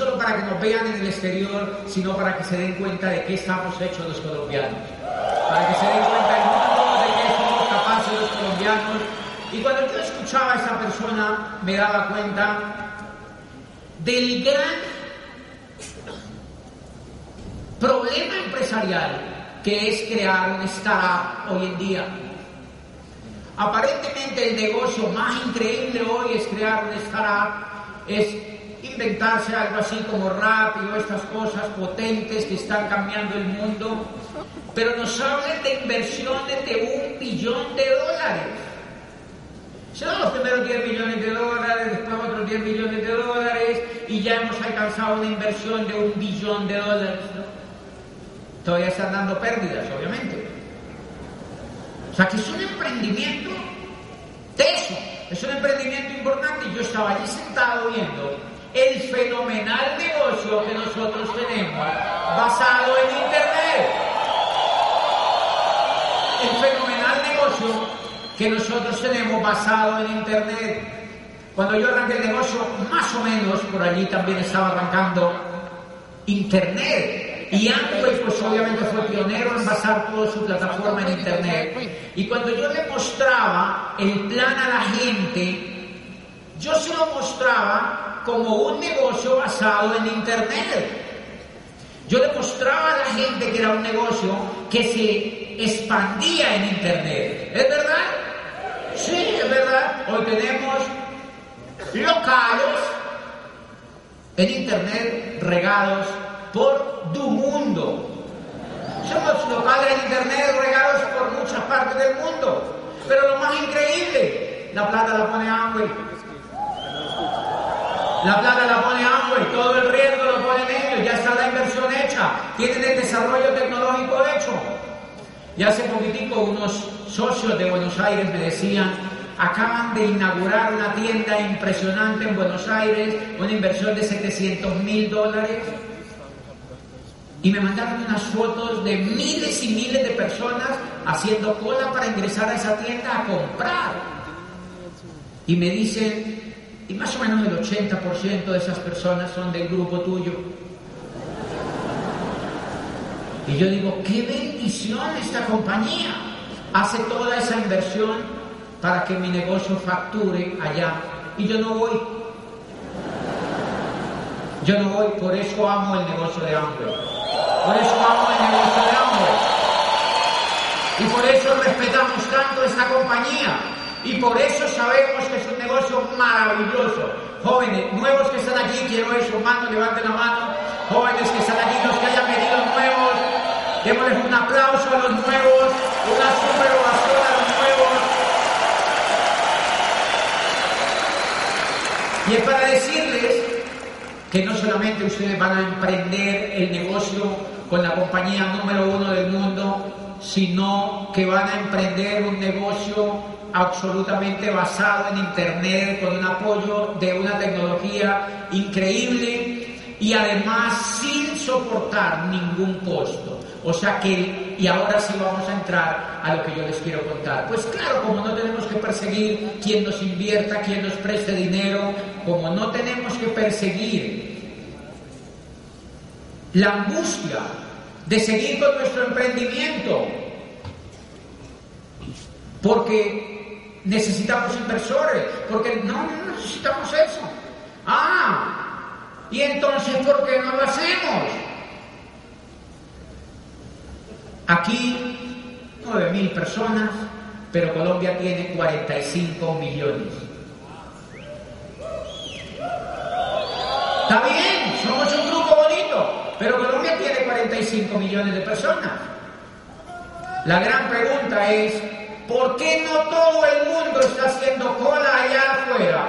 solo para que nos vean en el exterior, sino para que se den cuenta de qué estamos hechos los colombianos, para que se den cuenta el mundo de qué somos capaces los colombianos. Y cuando yo escuchaba a esa persona, me daba cuenta del gran problema empresarial que es crear un startup hoy en día. Aparentemente el negocio más increíble hoy es crear un startup, es inventarse algo así como rápido, estas cosas potentes que están cambiando el mundo, pero nos hablan de inversiones de un billón de dólares. Son los primeros 10 millones de dólares, después otros 10 millones de dólares y ya hemos alcanzado una inversión de un billón de dólares. Todavía están dando pérdidas, obviamente. O sea que es un emprendimiento teso, es un emprendimiento importante. Y yo estaba allí sentado viendo el fenomenal negocio que nosotros tenemos basado en Internet. El fenomenal negocio que nosotros tenemos basado en Internet. Cuando yo arranqué el negocio, más o menos por allí también estaba arrancando Internet. Y Amway, pues obviamente fue pionero en basar toda su plataforma en Internet. Y cuando yo le mostraba el plan a la gente, yo se lo mostraba como un negocio basado en Internet. Yo le mostraba a la gente que era un negocio que se expandía en Internet. ¿Es verdad? Sí, es verdad. Hoy tenemos locales en Internet regados por tu mundo. Somos locales en internet regados por muchas partes del mundo. Pero lo más increíble, la plata la pone Amway. La plata la pone Amway, todo el riesgo lo ponen ellos, ya está la inversión hecha, tienen el desarrollo tecnológico hecho. Y hace poquitico unos socios de Buenos Aires me decían, acaban de inaugurar una tienda impresionante en Buenos Aires, una inversión de 700 mil dólares. Y me mandaron unas fotos de miles y miles de personas haciendo cola para ingresar a esa tienda a comprar. Y me dicen, y más o menos el 80% de esas personas son del grupo tuyo. Y yo digo, qué bendición esta compañía. Hace toda esa inversión para que mi negocio facture allá. Y yo no voy. Yo no voy, por eso amo el negocio de Amway. Por eso amo el negocio de Amway. Y por eso respetamos tanto esta compañía. Y por eso sabemos que es un negocio maravilloso. Jóvenes, nuevos que están aquí, quiero eso, mano, levanten la mano. Jóvenes que están aquí, los que hayan venido nuevos, démosles un aplauso a los nuevos, una super ovación a los nuevos. Y es para decirles que no solamente ustedes van a emprender el negocio con la compañía número uno del mundo, sino que van a emprender un negocio absolutamente basado en Internet, con un apoyo de una tecnología increíble y además sin soportar ningún costo. O sea que, y ahora sí vamos a entrar a lo que yo les quiero contar. Pues claro, como no tenemos que perseguir quien nos invierta, quien nos preste dinero, como no tenemos que perseguir la angustia de seguir con nuestro emprendimiento, porque necesitamos inversores, porque no necesitamos eso. Ah, y entonces, ¿por qué no lo hacemos? Aquí, 9.000 personas, pero Colombia tiene 45 millones. Está bien, somos un grupo bonito, pero Colombia tiene 45 millones de personas. La gran pregunta es, ¿por qué no todo el mundo está haciendo cola allá afuera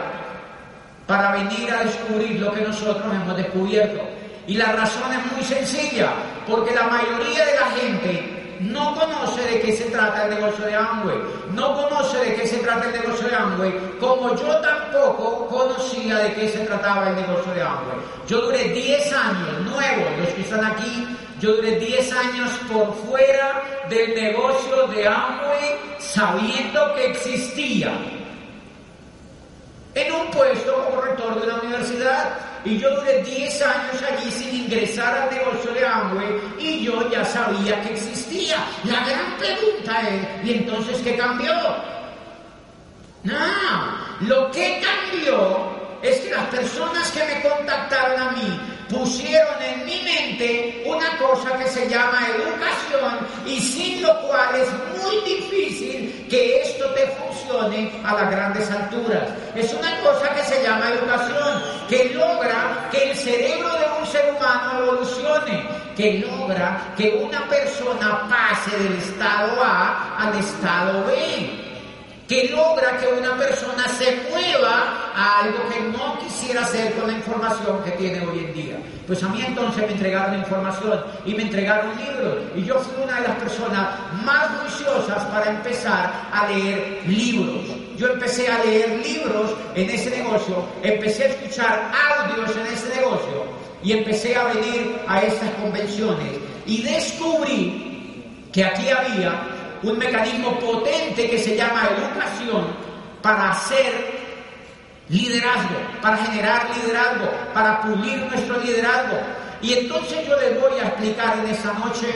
para venir a descubrir lo que nosotros hemos descubierto? Y la razón es muy sencilla, porque la mayoría de la gente no conoce de qué se trata el negocio de Amway, no conoce de qué se trata el negocio de Amway, como yo tampoco conocía de qué se trataba el negocio de Amway. Yo duré 10 años, nuevos, los que están aquí, yo duré 10 años por fuera del negocio de Amway sabiendo que existía. En un puesto como rector de la universidad. Y yo duré 10 años allí sin ingresar al negocio de Amway y yo ya sabía que existía. La gran pregunta es, ¿y entonces qué cambió? No, lo que cambió es que las personas que me contactaron a mí pusieron en mi mente una cosa que se llama educación y sin lo cual es muy difícil que esto te funcione a las grandes alturas. Es una cosa que se llama educación, que logra que el cerebro de un ser humano evolucione, que logra que una persona pase del estado A al estado B que logra que una persona se mueva a algo que no quisiera hacer con la información que tiene hoy en día. Pues a mí entonces me entregaron información y me entregaron libros y yo fui una de las personas más juiciosas para empezar a leer libros. Yo empecé a leer libros en ese negocio, empecé a escuchar audios en ese negocio y empecé a venir a estas convenciones y descubrí que aquí había un mecanismo potente que se llama educación para hacer liderazgo, para generar liderazgo, para pulir nuestro liderazgo. Y entonces yo les voy a explicar en esa noche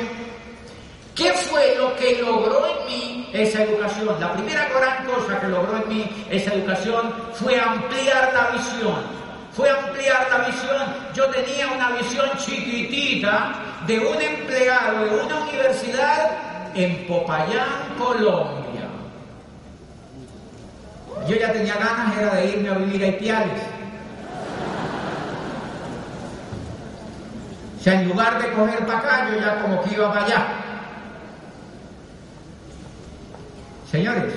qué fue lo que logró en mí esa educación. La primera gran cosa que logró en mí esa educación fue ampliar la visión. Fue ampliar la visión. Yo tenía una visión chiquitita de un empleado de una universidad en Popayán, Colombia. Yo ya tenía ganas, era de irme a vivir a Ipiales. O sea, en lugar de coger para acá, yo ya como que iba para allá. Señores,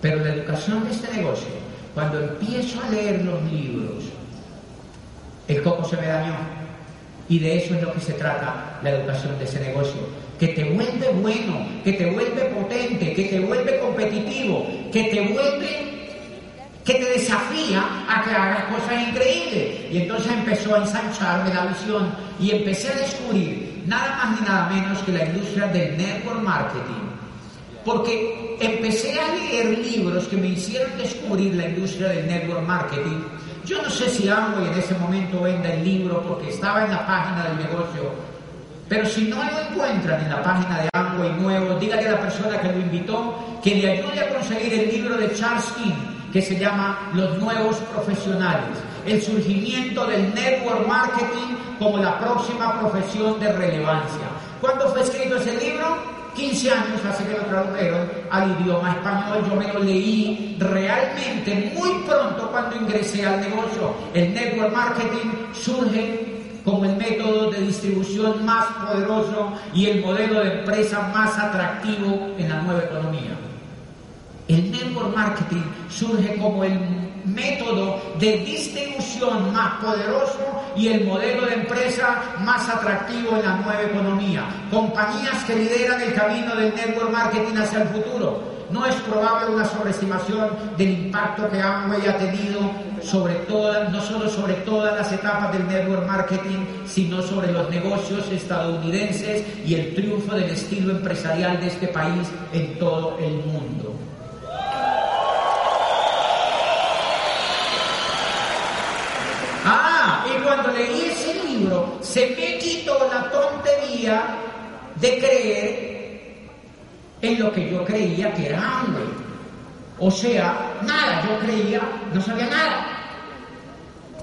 pero la educación de este negocio, cuando empiezo a leer los libros, el coco se me dañó. Y de eso es lo que se trata la educación de ese negocio. Que te vuelve bueno, que te vuelve potente, que te vuelve competitivo, que te vuelve, que te desafía a que hagas cosas increíbles. Y entonces empezó a ensancharme la visión y empecé a descubrir nada más ni nada menos que la industria del network marketing. Porque empecé a leer libros que me hicieron descubrir la industria del network marketing yo no sé si Amway en ese momento venda el libro porque estaba en la página del negocio, pero si no lo encuentran en la página de Amway nuevo, dígale a la persona que lo invitó que le ayude a conseguir el libro de Charles King que se llama Los Nuevos Profesionales, el surgimiento del network marketing como la próxima profesión de relevancia. ¿Cuándo fue escrito ese libro? 15 años hace que lo tradujeron al idioma español, yo me lo leí realmente muy pronto cuando ingresé al negocio. El network marketing surge como el método de distribución más poderoso y el modelo de empresa más atractivo en la nueva economía. El network marketing surge como el método de distribución más poderoso y el modelo de empresa más atractivo en la nueva economía. Compañías que lideran el camino del network marketing hacia el futuro. No es probable una sobreestimación del impacto que Amway ha tenido sobre todas, no solo sobre todas las etapas del network marketing, sino sobre los negocios estadounidenses y el triunfo del estilo empresarial de este país en todo el mundo. Ah, y leí ese libro, se me quitó la tontería de creer en lo que yo creía que era hambre. O sea, nada, yo creía, no sabía nada.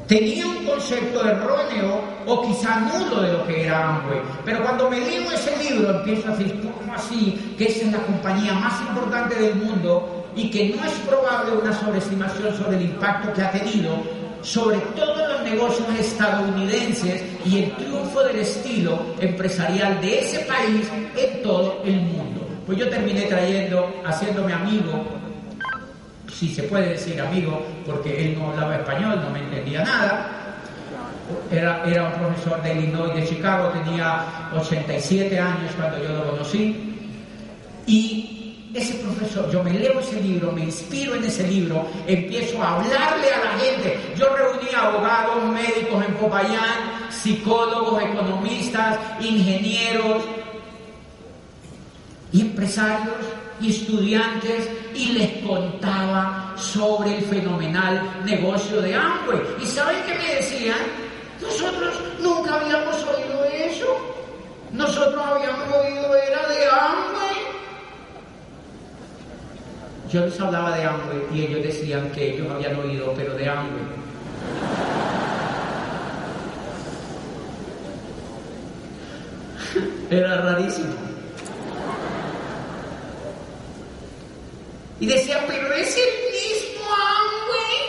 Tenía un concepto erróneo o quizá nulo de lo que era Amway. Pero cuando me leo ese libro empiezo a decir, ¿cómo así? Que esa es la compañía más importante del mundo y que no es probable una sobreestimación sobre el impacto que ha tenido sobre todos los negocios estadounidenses y el triunfo del estilo empresarial de ese país en todo el mundo. Pues yo terminé trayendo, haciéndome amigo, si se puede decir amigo, porque él no hablaba español, no me entendía nada. Era, era un profesor de Illinois, de Chicago, tenía 87 años cuando yo lo conocí. Y ese profesor, yo me leo ese libro, me inspiro en ese libro, empiezo a hablarle a la gente. Yo reuní abogados, médicos en Popayán, psicólogos, economistas, ingenieros empresarios estudiantes y les contaba sobre el fenomenal negocio de Amway. ¿Y saben qué me decían? Nosotros nunca habíamos oído eso. Nosotros habíamos oído era de Amway. Yo les hablaba de Amway y ellos decían que ellos habían oído, pero de Amway. Era rarísimo. Y decían, pero es el mismo Amway.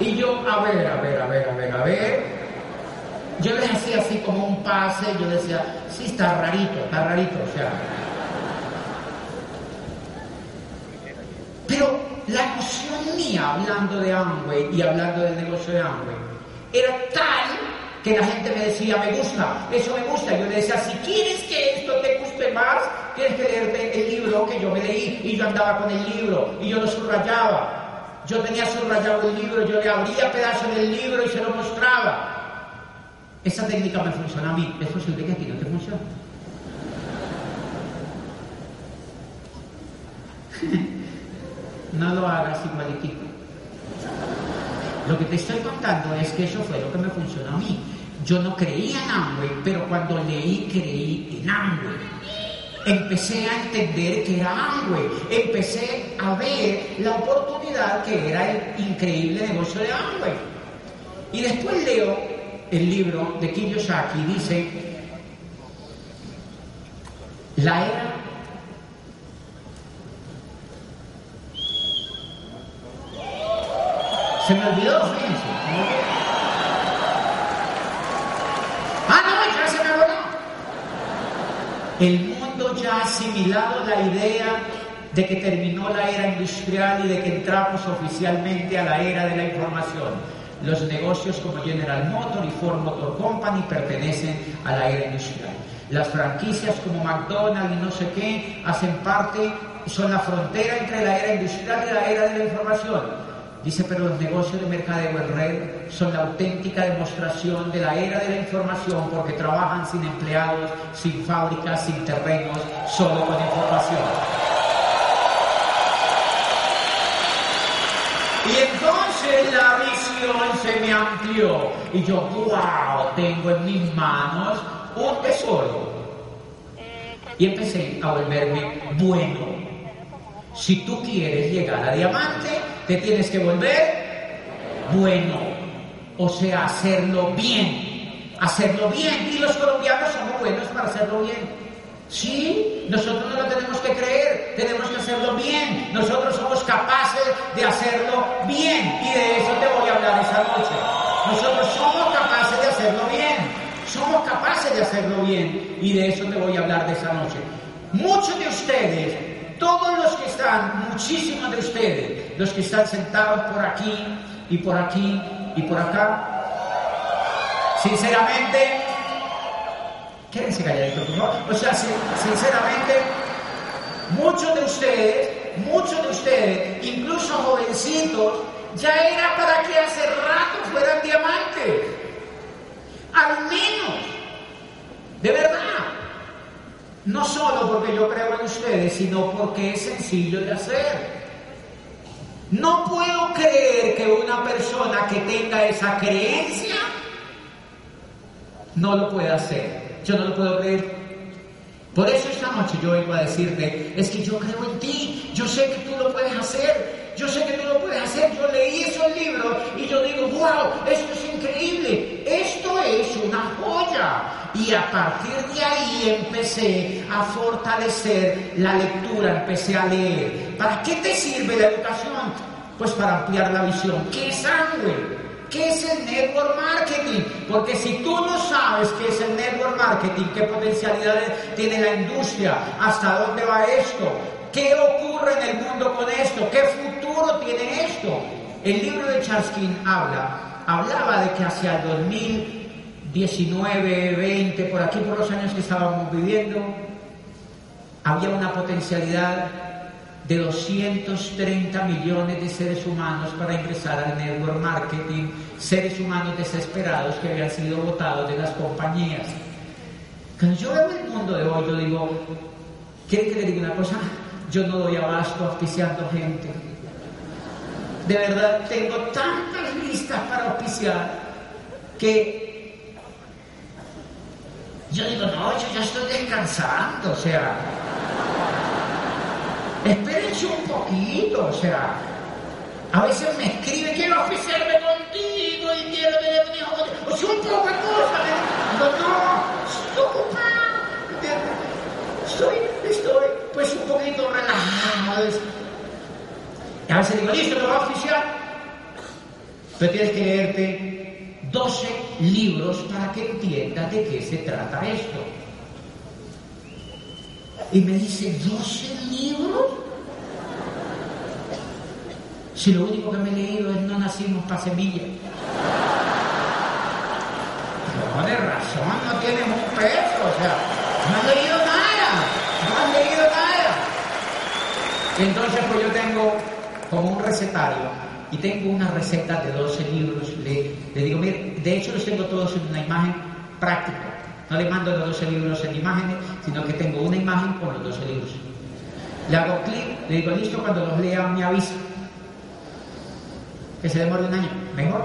Y yo, a ver, a ver, a ver, a ver, a ver. Yo les hacía así como un pase, yo decía, sí, está rarito, está rarito, o sea. Pero la noción hablando de Amway y hablando del negocio de Amway, era tal que la gente me decía, me gusta, eso me gusta. Yo le decía, si quieres que esto te guste más, tienes que leerte el libro que yo me leí. Y yo andaba con el libro y yo lo subrayaba. Yo tenía subrayado el libro, yo le abría pedazos del libro y se lo mostraba. Esa técnica me funciona a mí. ¿Es posible que a ti no funcione? no lo hagas igualitico. Lo que te estoy contando es que eso fue lo que me funcionó a mí. Yo no creía en Amway, pero cuando leí creí en Amway. Empecé a entender que era Amway, empecé a ver la oportunidad que era el increíble negocio de Amway. Y después leo el libro de Kiyosaki, dice, la era Se me olvidó, fíjense. Ah, no, ya se me olvidó. El mundo ya ha asimilado la idea de que terminó la era industrial y de que entramos oficialmente a la era de la información. Los negocios como General Motor y Ford Motor Company pertenecen a la era industrial. Las franquicias como McDonald's y no sé qué hacen parte, son la frontera entre la era industrial y la era de la información. Dice, pero los negocios de mercadeo en red son la auténtica demostración de la era de la información porque trabajan sin empleados, sin fábricas, sin terrenos, solo con información. Y entonces la visión se me amplió y yo, wow, tengo en mis manos un tesoro. Y empecé a volverme bueno. Si tú quieres llegar a diamante, te tienes que volver bueno. O sea, hacerlo bien. Hacerlo bien. Y los colombianos somos buenos para hacerlo bien. Sí, nosotros no lo tenemos que creer, tenemos que hacerlo bien. Nosotros somos capaces de hacerlo bien. Y de eso te voy a hablar esa noche. Nosotros somos capaces de hacerlo bien. Somos capaces de hacerlo bien. Y de eso te voy a hablar de esa noche. Muchos de ustedes todos los que están, muchísimos de ustedes, los que están sentados por aquí y por aquí y por acá, sinceramente, quédense calladitos, por favor. O sea, sinceramente, muchos de ustedes, muchos de ustedes, incluso jovencitos, ya era para que hace rato fueran diamantes. Al menos, de verdad. No solo porque yo creo en ustedes, sino porque es sencillo de hacer. No puedo creer que una persona que tenga esa creencia no lo pueda hacer. Yo no lo puedo creer. Por eso esta noche yo vengo a decirte, es que yo creo en ti, yo sé que tú lo puedes hacer, yo sé que tú lo puedes hacer, yo leí esos libros y yo digo, wow, esto es increíble, esto es una joya. Y a partir de ahí empecé a fortalecer la lectura, empecé a leer. ¿Para qué te sirve la educación? Pues para ampliar la visión. ¿Qué es sangre? ¿Qué es el network marketing? Porque si tú no sabes qué es el network marketing, qué potencialidades tiene la industria, hasta dónde va esto, qué ocurre en el mundo con esto, qué futuro tiene esto. El libro de Charles King habla, hablaba de que hacia el 2019, 20, por aquí por los años que estábamos viviendo, había una potencialidad de 230 millones de seres humanos para ingresar al network marketing, seres humanos desesperados que habían sido votados de las compañías. Cuando yo veo el mundo de hoy, yo digo, ¿quiere que le diga una cosa? Yo no doy abasto auspiciando gente. De verdad, tengo tantas listas para auspiciar que yo digo, no, yo ya estoy descansando, o sea, Espérense un poquito, o sea, a veces me escribe, quiero oficiarme contigo y quiero ver hijo O sea, un poco de cosa. no, no, estoy. Estoy, estoy, pues un poquito relajado. Y a veces digo, listo, te voy a oficiar. Pero tienes que leerte 12 libros para que entiendas de qué se trata esto. Y me dice, ¿12 libros? Si lo único que me he leído es No nacimos para semilla. No, de razón, no tienes un peso, o sea, no has leído nada, no has leído nada. Entonces, pues yo tengo como un recetario y tengo una receta de 12 libros. Le, digo, mire, de hecho los tengo todos en una imagen práctica. No le mando los 12 libros en imágenes, sino que tengo una imagen con los 12 libros. Le hago clic, le digo listo, cuando los lea me avisa. Que se demore un año, mejor.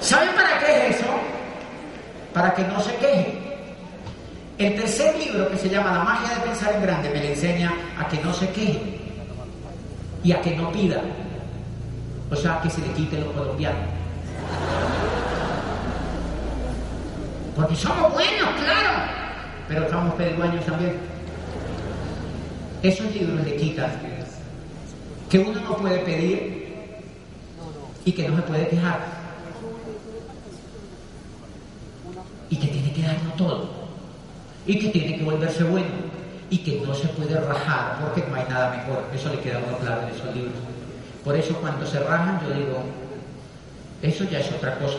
¿Saben para qué es eso? Para que no se queje. El tercer libro, que se llama La magia de pensar en grande, me le enseña a que no se queje y a que no pida. O sea, que se le quite lo colombiano. Porque somos buenos, claro, pero somos pedigüeños también. Esos libros le quitan que uno no puede pedir y que no se puede quejar. Y que tiene que darlo todo. Y que tiene que volverse bueno. Y que no se puede rajar porque no hay nada mejor. Eso le queda muy claro en esos libros. Por eso cuando se rajan yo digo, eso ya es otra cosa.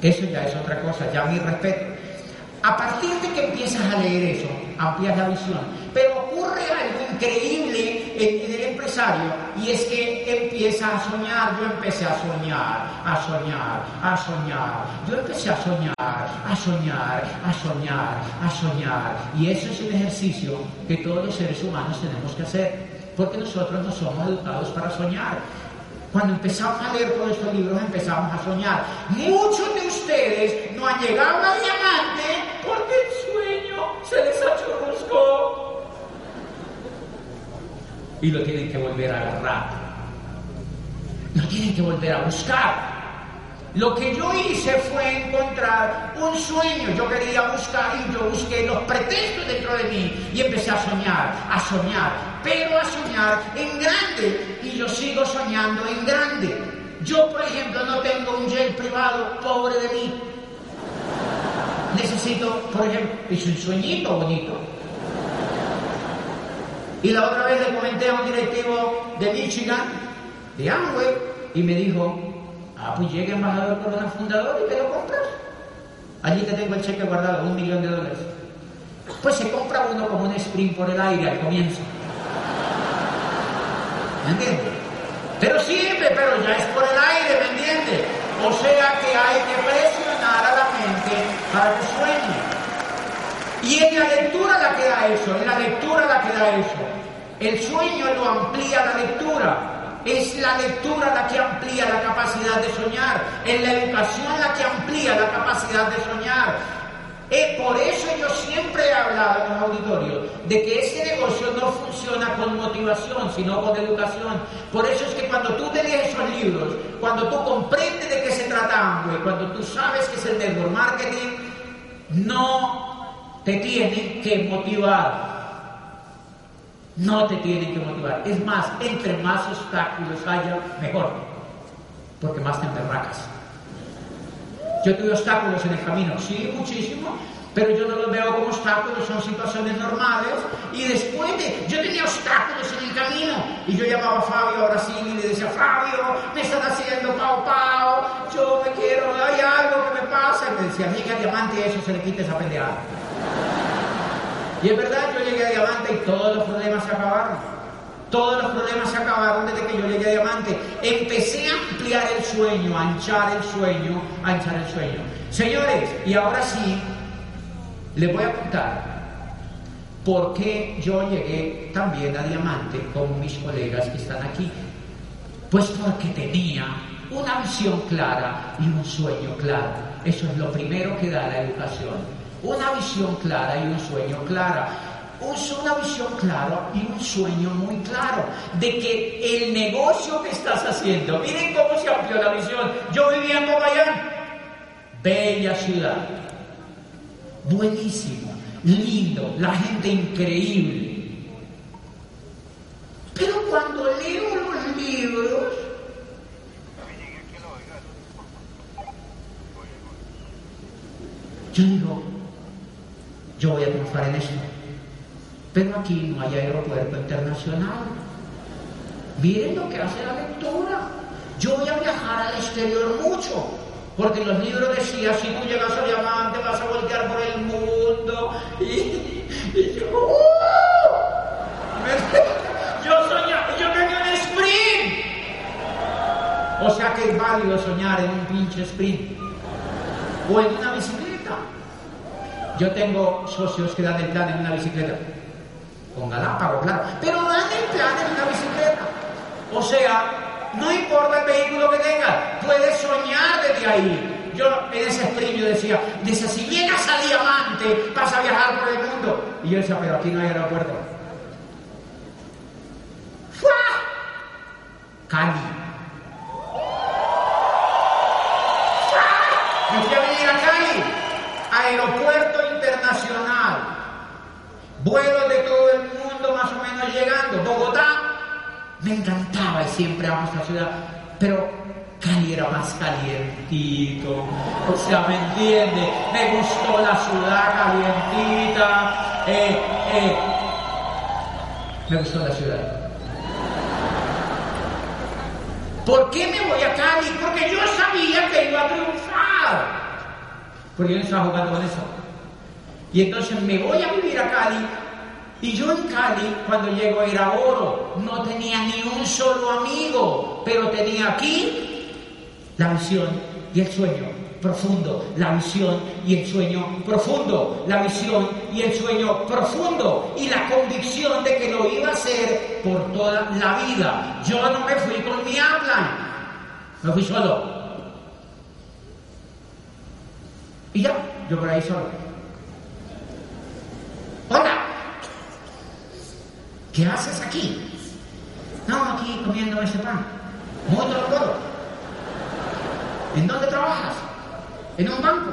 Eso ya es otra cosa, ya mi respeto. A partir de que empiezas a leer eso, amplias la visión. Pero ocurre algo increíble en el empresario y es que empieza a soñar. Yo empecé a soñar, a soñar, a soñar. Yo empecé a soñar, a soñar, a soñar, a soñar. Y eso es un ejercicio que todos los seres humanos tenemos que hacer. Porque nosotros no somos educados para soñar. Cuando empezamos a leer todos estos libros empezamos a soñar. Muchos de ustedes no han llegado a diamante Y lo tienen que volver a agarrar. Lo tienen que volver a buscar. Lo que yo hice fue encontrar un sueño. Yo quería buscar y yo busqué los pretextos dentro de mí y empecé a soñar, a soñar, pero a soñar en grande. Y yo sigo soñando en grande. Yo, por ejemplo, no tengo un jet privado, pobre de mí. necesito, por ejemplo, es un sueñito bonito. Y la otra vez le comenté a un directivo de Michigan, de Amway, y me dijo, ah, pues llega embajador Corona Fundador y te lo compras. Allí te tengo el cheque guardado, un millón de dólares. Pues se compra uno como un sprint por el aire al comienzo. ¿Me entiendes? Pero siempre, pero ya es por el aire, ¿me entiendes? O sea que hay que presionar a la mente para que sueñe. Y en la lectura la queda eso, en la lectura la queda eso. El sueño lo amplía la lectura. Es la lectura la que amplía la capacidad de soñar. Es la educación la que amplía la capacidad de soñar. Es por eso yo siempre he hablado en los auditorios de que este negocio no funciona con motivación, sino con educación. Por eso es que cuando tú te lees esos libros, cuando tú comprendes de qué se trata cuando tú sabes que es el network marketing, no te tienen que motivar. No te tienen que motivar. Es más, entre más obstáculos haya, mejor. Porque más te emberracas. Yo tuve obstáculos en el camino, sí, muchísimo, pero yo no los veo como obstáculos, son situaciones normales. Y después de, yo tenía obstáculos en el camino, y yo llamaba a Fabio ahora sí y le decía, Fabio, me están haciendo pau pau, yo me quiero, hay algo que me pasa. Y me decía, amiga, diamante, eso se le quita esa pendeada. Y es verdad, yo llegué a diamante y todos los problemas se acabaron. Todos los problemas se acabaron desde que yo llegué a Diamante. Empecé a ampliar el sueño, a anchar el sueño, a anchar el sueño. Señores, y ahora sí, les voy a contar por qué yo llegué también a Diamante con mis colegas que están aquí. Pues porque tenía una visión clara y un sueño claro. Eso es lo primero que da la educación. Una visión clara y un sueño claro una visión clara y un sueño muy claro de que el negocio que estás haciendo, miren cómo se amplió la visión. Yo vivía en Popayán, bella ciudad, buenísimo, lindo, la gente increíble. Pero cuando leo los libros, yo digo, yo voy a triunfar en esto. Pero aquí no hay aeropuerto internacional. Miren lo que hace la lectura. Yo voy a viajar al exterior mucho, porque los libros decía, si tú llegas a diamante vas a voltear por el mundo. Y, yo, ¡uh! yo soñaba, yo tenía un sprint. O sea que es válido soñar en un pinche sprint. O en una bicicleta. Yo tengo socios que dan el plan en una bicicleta con Galápagos, claro, pero dan el plan en una bicicleta. O sea, no importa el vehículo que tengas, puedes soñar desde ahí. Yo en ese sprint yo decía, dice, si llegas a Diamante, vas a viajar por el mundo. Y yo decía, pero aquí no hay aeropuerto. ¡Fua! Cali. Me fui a venir a Cali, aeropuerto vuelos de todo el mundo más o menos llegando. Bogotá, me encantaba y siempre amo esta ciudad, pero Cali era más calientito, o sea, ¿me entiende? Me gustó la ciudad calientita, eh, eh. me gustó la ciudad. ¿Por qué me voy a Cali? Porque yo sabía que iba a triunfar. Porque yo estaba jugando con eso. Y entonces me voy a vivir a Cali. Y yo en Cali, cuando llego era oro, no tenía ni un solo amigo, pero tenía aquí la visión y el sueño profundo, la visión y el sueño profundo, la visión y el sueño profundo y la convicción de que lo iba a hacer por toda la vida. Yo no me fui con mi habla, me fui solo. Y ya, yo por ahí solo. ¿Qué haces aquí? No, aquí comiendo ese pan. Muy todo. ¿En dónde trabajas? ¿En un banco?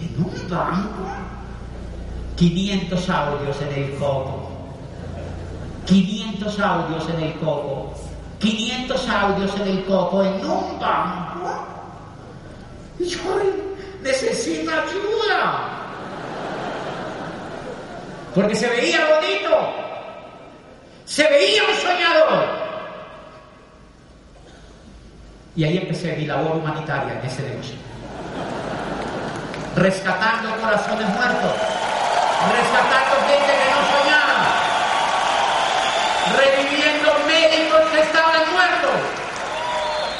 ¿En un banco? 500 audios en el coco. 500 audios en el coco. 500 audios en el coco en un banco. Yo, necesita ayuda. Porque se veía bonito, se veía un soñador. Y ahí empecé mi labor humanitaria en ese negocio. Rescatando corazones muertos, rescatando gente que no soñaba, reviviendo médicos que estaban muertos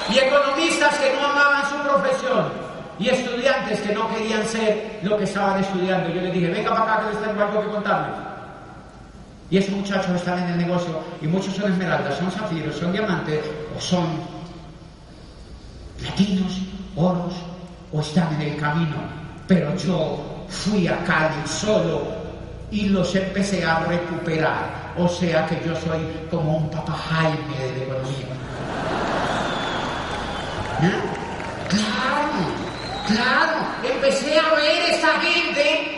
y economistas que no amaban su profesión y estudiantes que no querían ser lo que estaban estudiando. Yo les dije, venga para acá que les tengo algo que contarles. Y esos muchachos están en el negocio y muchos son esmeraldas, son zafiros, son diamantes o son platinos, oros o están en el camino. Pero yo fui a Cali solo y los empecé a recuperar. O sea que yo soy como un papá Jaime de economía. ¿Eh? Claro, claro, empecé a ver esa gente.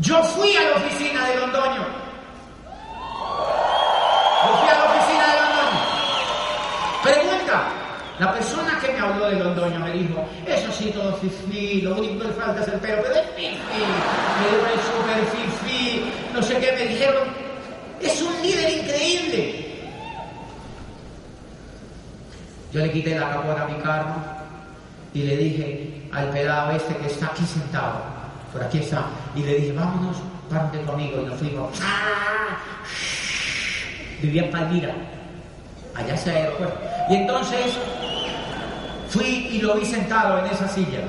Yo fui a la oficina de Londoño. Yo fui a la oficina de Londoño. Pregunta, la persona que me habló de Londoño me dijo, eso sí, todo fifí, lo único que falta es el pelo, pero es fifí, me dijo, es súper fifí, no sé qué, me dijeron, es un líder increíble. Yo le quité la capota a mi carro y le dije al pelado este que está aquí sentado, por aquí está, y le dije, vámonos, párate conmigo, y nos fuimos. Vivía en Palmira, allá se el. Y entonces fui y lo vi sentado en esa silla.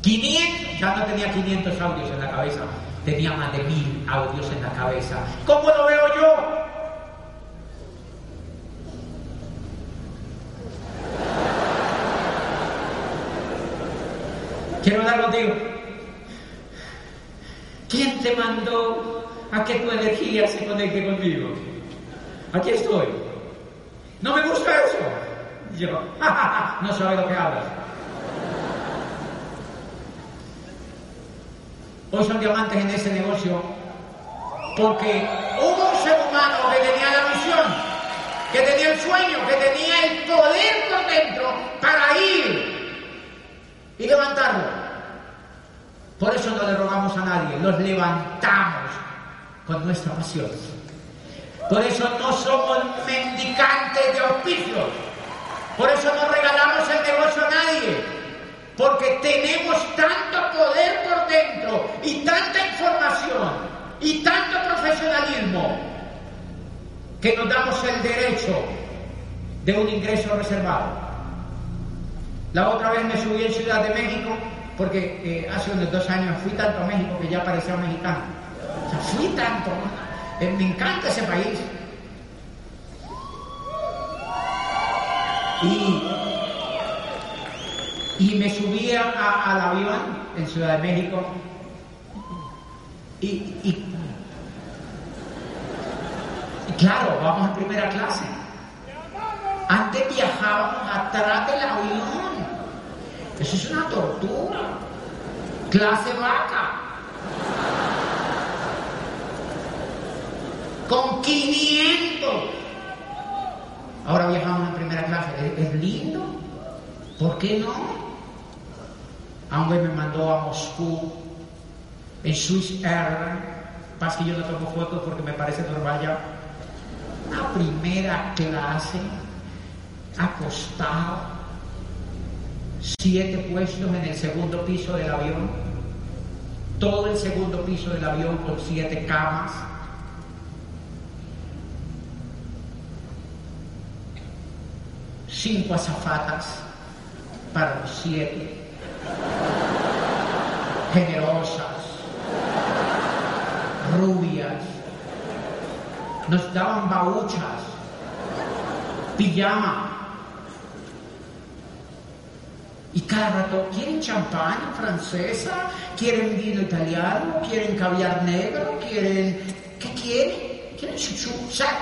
500, ya no tenía 500 audios en la cabeza, tenía más de mil audios en la cabeza. ¿Cómo lo veo yo? Quiero hablar contigo. ¿Quién te mandó a que tu energía se conecte conmigo? Aquí estoy. No me gusta eso. Yo, no sabe lo que hablas. Hoy son diamantes en ese negocio porque hubo un ser humano que tenía la visión, que tenía el sueño, que tenía el poder por dentro para ir y levantarlo. Por eso no le rogamos a nadie, los levantamos con nuestra pasión. Por eso no somos mendicantes de auspicios. Por eso no regalamos el negocio a nadie. Porque tenemos tanto poder por dentro y tanta información y tanto profesionalismo que nos damos el derecho de un ingreso reservado. La otra vez me subí en Ciudad de México porque eh, hace unos dos años fui tanto a México que ya parecía mexicano. O sea, fui tanto. Eh, me encanta ese país. Y, y me subí a, al avión en Ciudad de México y, y, y claro, vamos en primera clase. Antes viajábamos atrás del avión. Eso es una tortura. Clase vaca. Con 500. Ahora viajamos en primera clase. ¿Es, lindo? ¿Por qué no? Aunque me mandó a Moscú en Swiss Air. Pasa que yo no tomo fotos porque me parece normal ya. Una primera clase acostado, siete puestos en el segundo piso del avión, todo el segundo piso del avión con siete camas. Cinco azafatas para los siete, generosas, rubias, nos daban bauchas, pijama, y cada rato, ¿quieren champán francesa? ¿Quieren vino italiano? ¿Quieren caviar negro? ¿Quieren... ¿Qué quieren? ¿Quieren chuchu? ¿Sabes?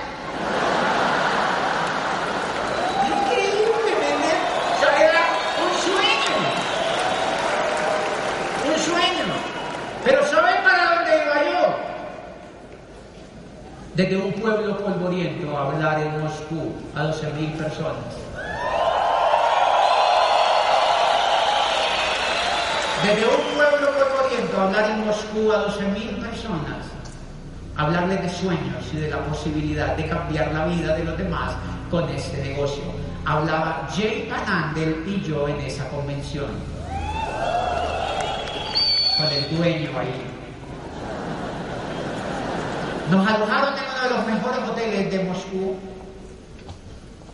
Increíble, ¿verdad? O sea, era un sueño. Un sueño. Pero ¿saben para dónde iba yo? Desde un pueblo polvoriento a hablar en Moscú a 12.000 personas. Desde un pueblo polvoriento, hablar en Moscú a 12.000 personas, hablarles de sueños y de la posibilidad de cambiar la vida de los demás con este negocio. Hablaba Jay Panandel y yo en esa convención, con el dueño ahí. Nos alojaron en uno de los mejores hoteles de Moscú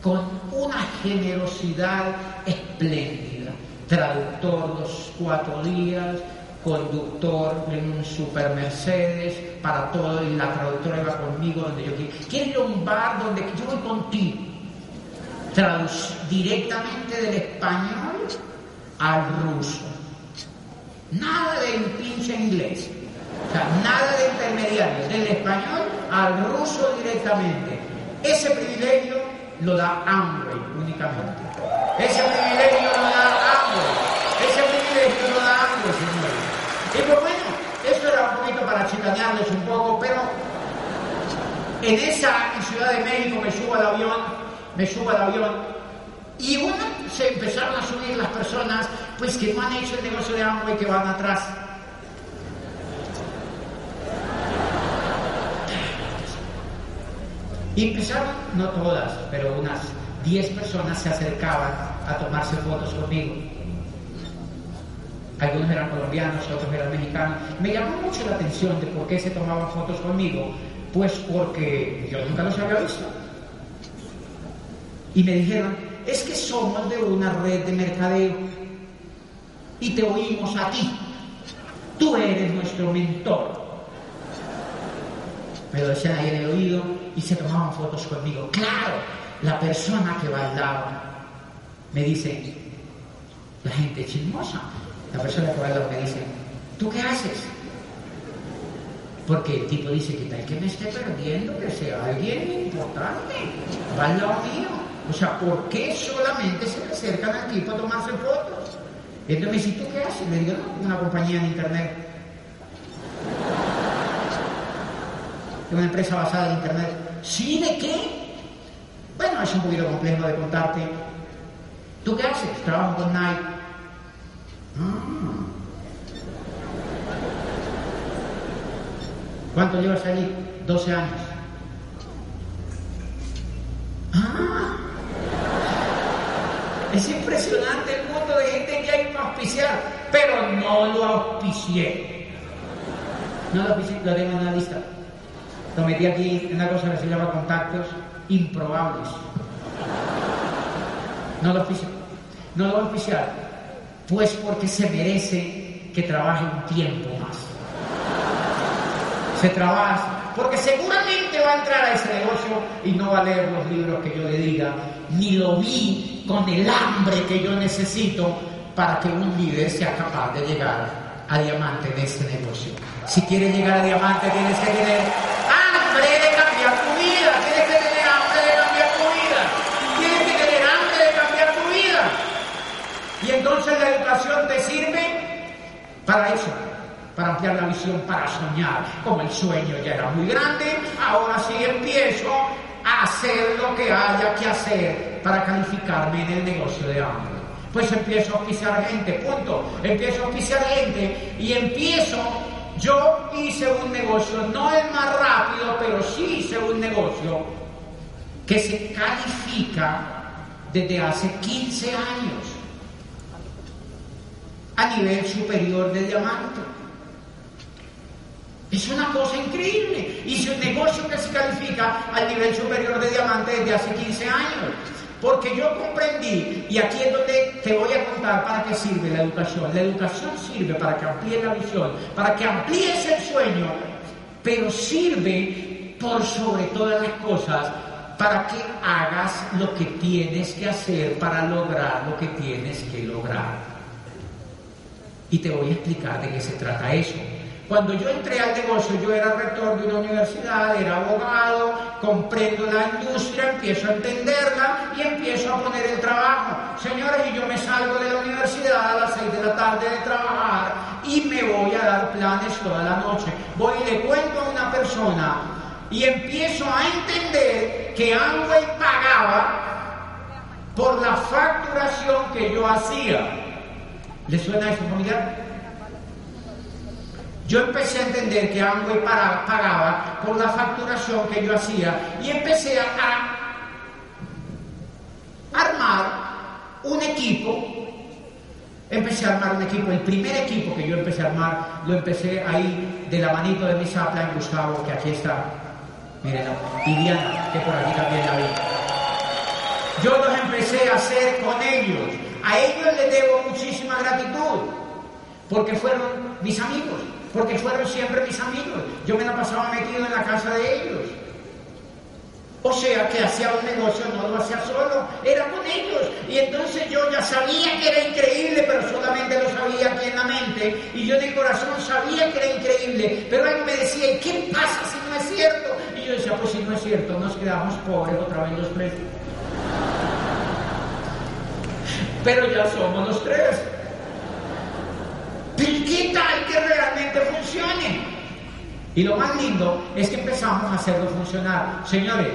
con una generosidad espléndida. Traductor los cuatro días, conductor en un super Mercedes para todo y la traductora iba conmigo donde yo quiero. A un bar donde yo voy contigo. Traduc directamente del español al ruso. Nada de pinche inglés. O sea, nada de intermediarios. Del español al ruso directamente. Ese privilegio lo da Amway únicamente. Ese privilegio lo da Amway. Ese privilegio lo da Amway, señores. Y pues bueno, esto era un poquito chicanearles un poco, pero en esa Ciudad de México me subo al avión, me subo al avión, y bueno, se empezaron a subir las personas, pues que no han hecho el negocio de Amway, que van atrás. Y empezaron, no todas, pero unas 10 personas se acercaban a tomarse fotos conmigo. Algunos eran colombianos, otros eran mexicanos. Me llamó mucho la atención de por qué se tomaban fotos conmigo, pues porque yo nunca los había visto. Y me dijeron, es que somos de una red de mercadeo y te oímos a ti. Tú eres nuestro mentor. Me lo decían ahí en el oído y se tomaban fotos conmigo. Claro, la persona que bailaba me dice, la gente chismosa, la persona que bailaba me dice, ¿tú qué haces? Porque el tipo dice que tal que me esté perdiendo, que sea alguien importante, va al lado mío. O sea, ¿por qué solamente se le acercan al tipo a tomarse fotos? Entonces me dice, ¿tú qué haces? Le digo, no, una compañía en internet. una empresa basada en internet. ¿Sí de qué? Bueno, es un poquito complejo de contarte. ¿Tú qué haces? Trabajo con Nike. Ah. ¿Cuánto llevas allí? 12 años. Ah. Es impresionante el mundo de gente que hay para auspiciar, pero no lo auspicié. No lo auspicié, lo tengo en la lista. Lo metí aquí en una cosa que se llama contactos improbables. No lo oficial. No lo oficial. Pues porque se merece que trabaje un tiempo más. Se trabaja porque seguramente va a entrar a ese negocio y no va a leer los libros que yo le diga, ni lo vi con el hambre que yo necesito para que un líder sea capaz de llegar a diamante en este negocio. Si quiere llegar a diamante, tienes que tener hambre de entonces la educación te sirve para eso, para ampliar la visión, para soñar. Como el sueño ya era muy grande, ahora sí empiezo a hacer lo que haya que hacer para calificarme en el negocio de hambre. Pues empiezo a oficiar gente, punto. Empiezo a oficiar gente y empiezo yo hice un negocio, no el más rápido, pero sí hice un negocio que se califica desde hace 15 años a nivel superior de diamante. Es una cosa increíble. Hice un negocio que se califica al nivel superior de diamante desde hace 15 años. Porque yo comprendí, y aquí es donde te voy a contar para qué sirve la educación. La educación sirve para que amplíes la visión, para que amplíes el sueño, pero sirve por sobre todas las cosas para que hagas lo que tienes que hacer para lograr lo que tienes que lograr. Y te voy a explicar de qué se trata eso. Cuando yo entré al negocio, yo era rector de una universidad, era abogado, comprendo la industria, empiezo a entenderla y empiezo a poner el trabajo. Señores, y yo me salgo de la universidad a las 6 de la tarde de trabajar y me voy a dar planes toda la noche. Voy y le cuento a una persona y empiezo a entender que Amway pagaba por la facturación que yo hacía. ¿Le suena eso familiar? yo empecé a entender que Amway pagaba por la facturación que yo hacía y empecé a armar un equipo. Empecé a armar un equipo. El primer equipo que yo empecé a armar lo empecé ahí de la manito de mi en Gustavo, que aquí está. Miren, y Diana, que por aquí también la vi. Yo los empecé a hacer con ellos. A ellos les debo muchísima gratitud, porque fueron mis amigos, porque fueron siempre mis amigos. Yo me la pasaba metido en la casa de ellos. O sea que hacía un negocio, no lo hacía solo, era con ellos. Y entonces yo ya sabía que era increíble, pero solamente lo sabía aquí en la mente. Y yo el corazón sabía que era increíble, pero él me decía, ¿qué pasa si no es cierto? Y yo decía, pues si no es cierto, nos quedamos pobres otra vez los tres. Pero ya somos los tres. ¿Y qué tal que realmente funcione? Y lo más lindo es que empezamos a hacerlo funcionar. Señores,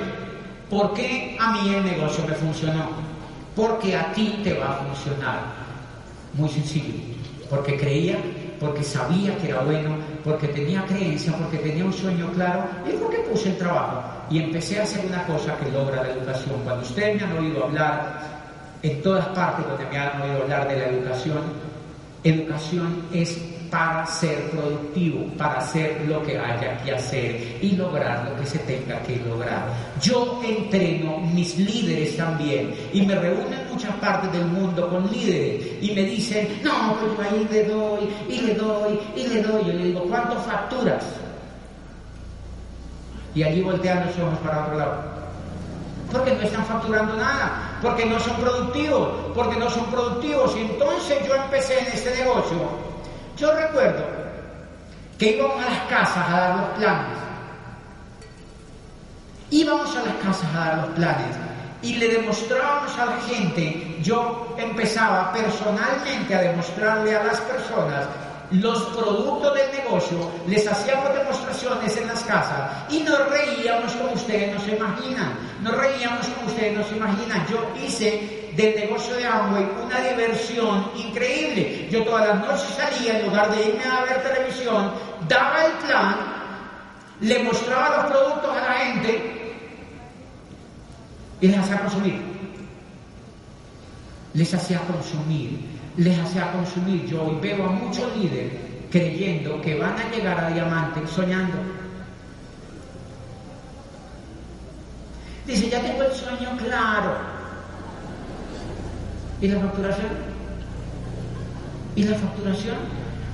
¿por qué a mí el negocio me funcionó? Porque a ti te va a funcionar. Muy sencillo. Porque creía, porque sabía que era bueno, porque tenía creencia, porque tenía un sueño claro y porque puse el trabajo. Y empecé a hacer una cosa que logra la educación. Cuando ustedes me han oído hablar, en todas partes donde me han oído hablar de la educación, educación es para ser productivo, para hacer lo que haya que hacer y lograr lo que se tenga que lograr. Yo entreno mis líderes también y me reúno en muchas partes del mundo con líderes y me dicen, no, pues yo ahí le doy y le doy y le doy. Yo le digo, ¿cuánto facturas? Y allí voltean los ojos para otro lado. Porque no están facturando nada, porque no son productivos, porque no son productivos. Y entonces yo empecé en este negocio yo recuerdo que íbamos a las casas a dar los planes. Íbamos a las casas a dar los planes y le demostrábamos a la gente, yo empezaba personalmente a demostrarle a las personas los productos del negocio, les hacíamos demostraciones en las casas y nos reíamos como ustedes no se imaginan, nos reíamos como ustedes no se imaginan. Yo hice del negocio de Amway una diversión increíble. Yo todas las noches salía, en lugar de irme a ver televisión, daba el plan, le mostraba los productos a la gente y les hacía consumir. Les hacía consumir les hacía consumir. Yo hoy veo a muchos líderes creyendo que van a llegar a diamante soñando. Dice, ya tengo el sueño claro. ¿Y la facturación? ¿Y la facturación?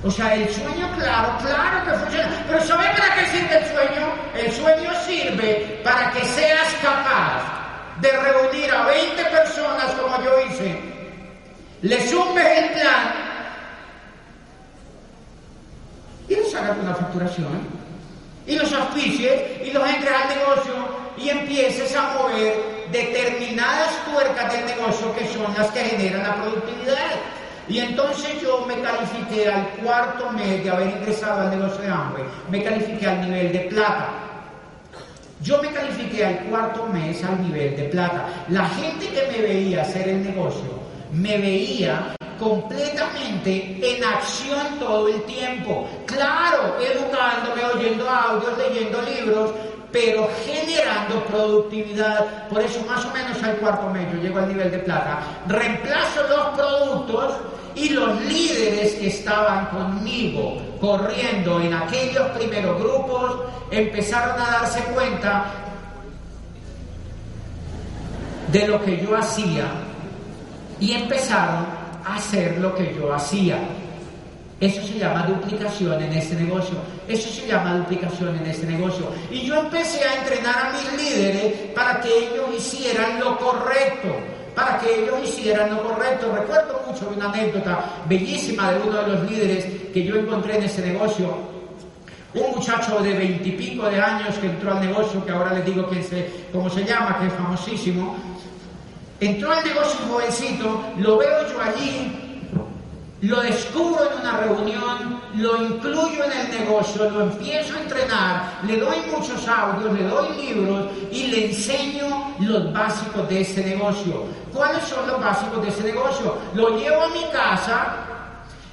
O sea, el sueño claro, claro que funciona. Pero ¿sabe para qué sirve el sueño? El sueño sirve para que seas capaz de reunir a 20 personas como yo hice le sumes el plan y le sacas una facturación y los auspicies y los entres al negocio y empieces a mover determinadas tuercas del negocio que son las que generan la productividad. Y entonces yo me califiqué al cuarto mes de haber ingresado al negocio de hambre, me califiqué al nivel de plata. Yo me califiqué al cuarto mes al nivel de plata. La gente que me veía hacer el negocio me veía completamente en acción todo el tiempo. Claro, educándome, oyendo audios, leyendo libros, pero generando productividad. Por eso más o menos al cuarto medio llego al nivel de plata. Reemplazo los productos y los líderes que estaban conmigo corriendo en aquellos primeros grupos empezaron a darse cuenta de lo que yo hacía y empezaron a hacer lo que yo hacía. Eso se llama duplicación en este negocio. Eso se llama duplicación en este negocio. Y yo empecé a entrenar a mis líderes para que ellos hicieran lo correcto. Para que ellos hicieran lo correcto. Recuerdo mucho una anécdota bellísima de uno de los líderes que yo encontré en ese negocio. Un muchacho de veintipico de años que entró al negocio, que ahora les digo que se, cómo se llama, que es famosísimo, Entró al negocio jovencito, lo veo yo allí, lo descubro en una reunión, lo incluyo en el negocio, lo empiezo a entrenar, le doy muchos audios, le doy libros y le enseño los básicos de ese negocio. ¿Cuáles son los básicos de ese negocio? Lo llevo a mi casa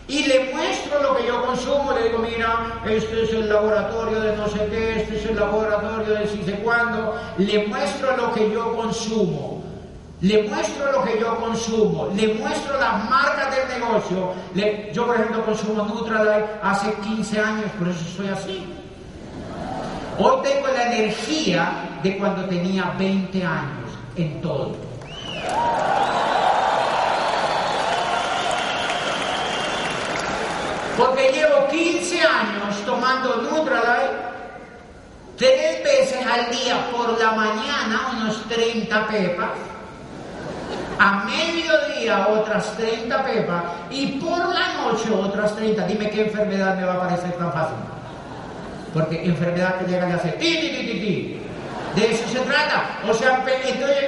y le muestro lo que yo consumo, le digo, mira, este es el laboratorio de no sé qué, este es el laboratorio de si sé cuándo, le muestro lo que yo consumo, le muestro lo que yo consumo, le muestro las marcas del negocio. yo, por ejemplo, consumo Nutralight hace 15 años, por eso soy así. Hoy tengo la energía de cuando tenía 20 años en todo. Porque llevo 15 años tomando Nutralight tres veces al día por la mañana, unos 30 pepas, a mediodía otras 30 pepas y por la noche otras 30. Dime qué enfermedad me va a parecer tan fácil. Porque enfermedad que llega y hace ti, ti, ti, ti, ti. De eso se trata. O sea,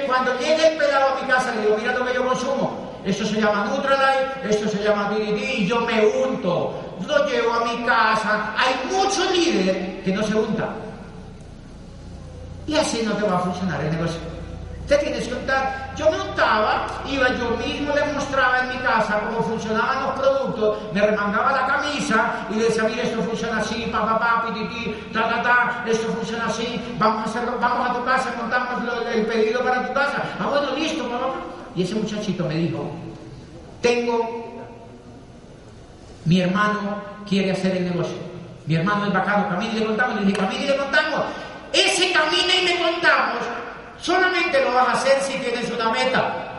cuando llegue el pelado a mi casa, le digo, mira lo que yo consumo. Esto se llama Nutralight, esto se llama DDD y yo me unto. Lo llevo a mi casa. Hay muchos líderes que no se untan. Y así no te va a funcionar el negocio. Te tienes que untar. Yo me untaba, iba yo mismo, le mostraba en mi casa cómo funcionaban los productos, me remangaba la camisa y le decía, mira, esto funciona así, pa, pa, pa, pititi, ta, ta, ta, esto funciona así, vamos a hacerlo, vamos a tu casa, montamos el pedido para tu casa. Ah, bueno, listo, papá. Y ese muchachito me dijo, tengo, mi hermano quiere hacer el negocio. Mi hermano es bacano, camina y le contamos. Le dije, camina y le contamos. Ese camina y le contamos, solamente lo vas a hacer si tienes una meta.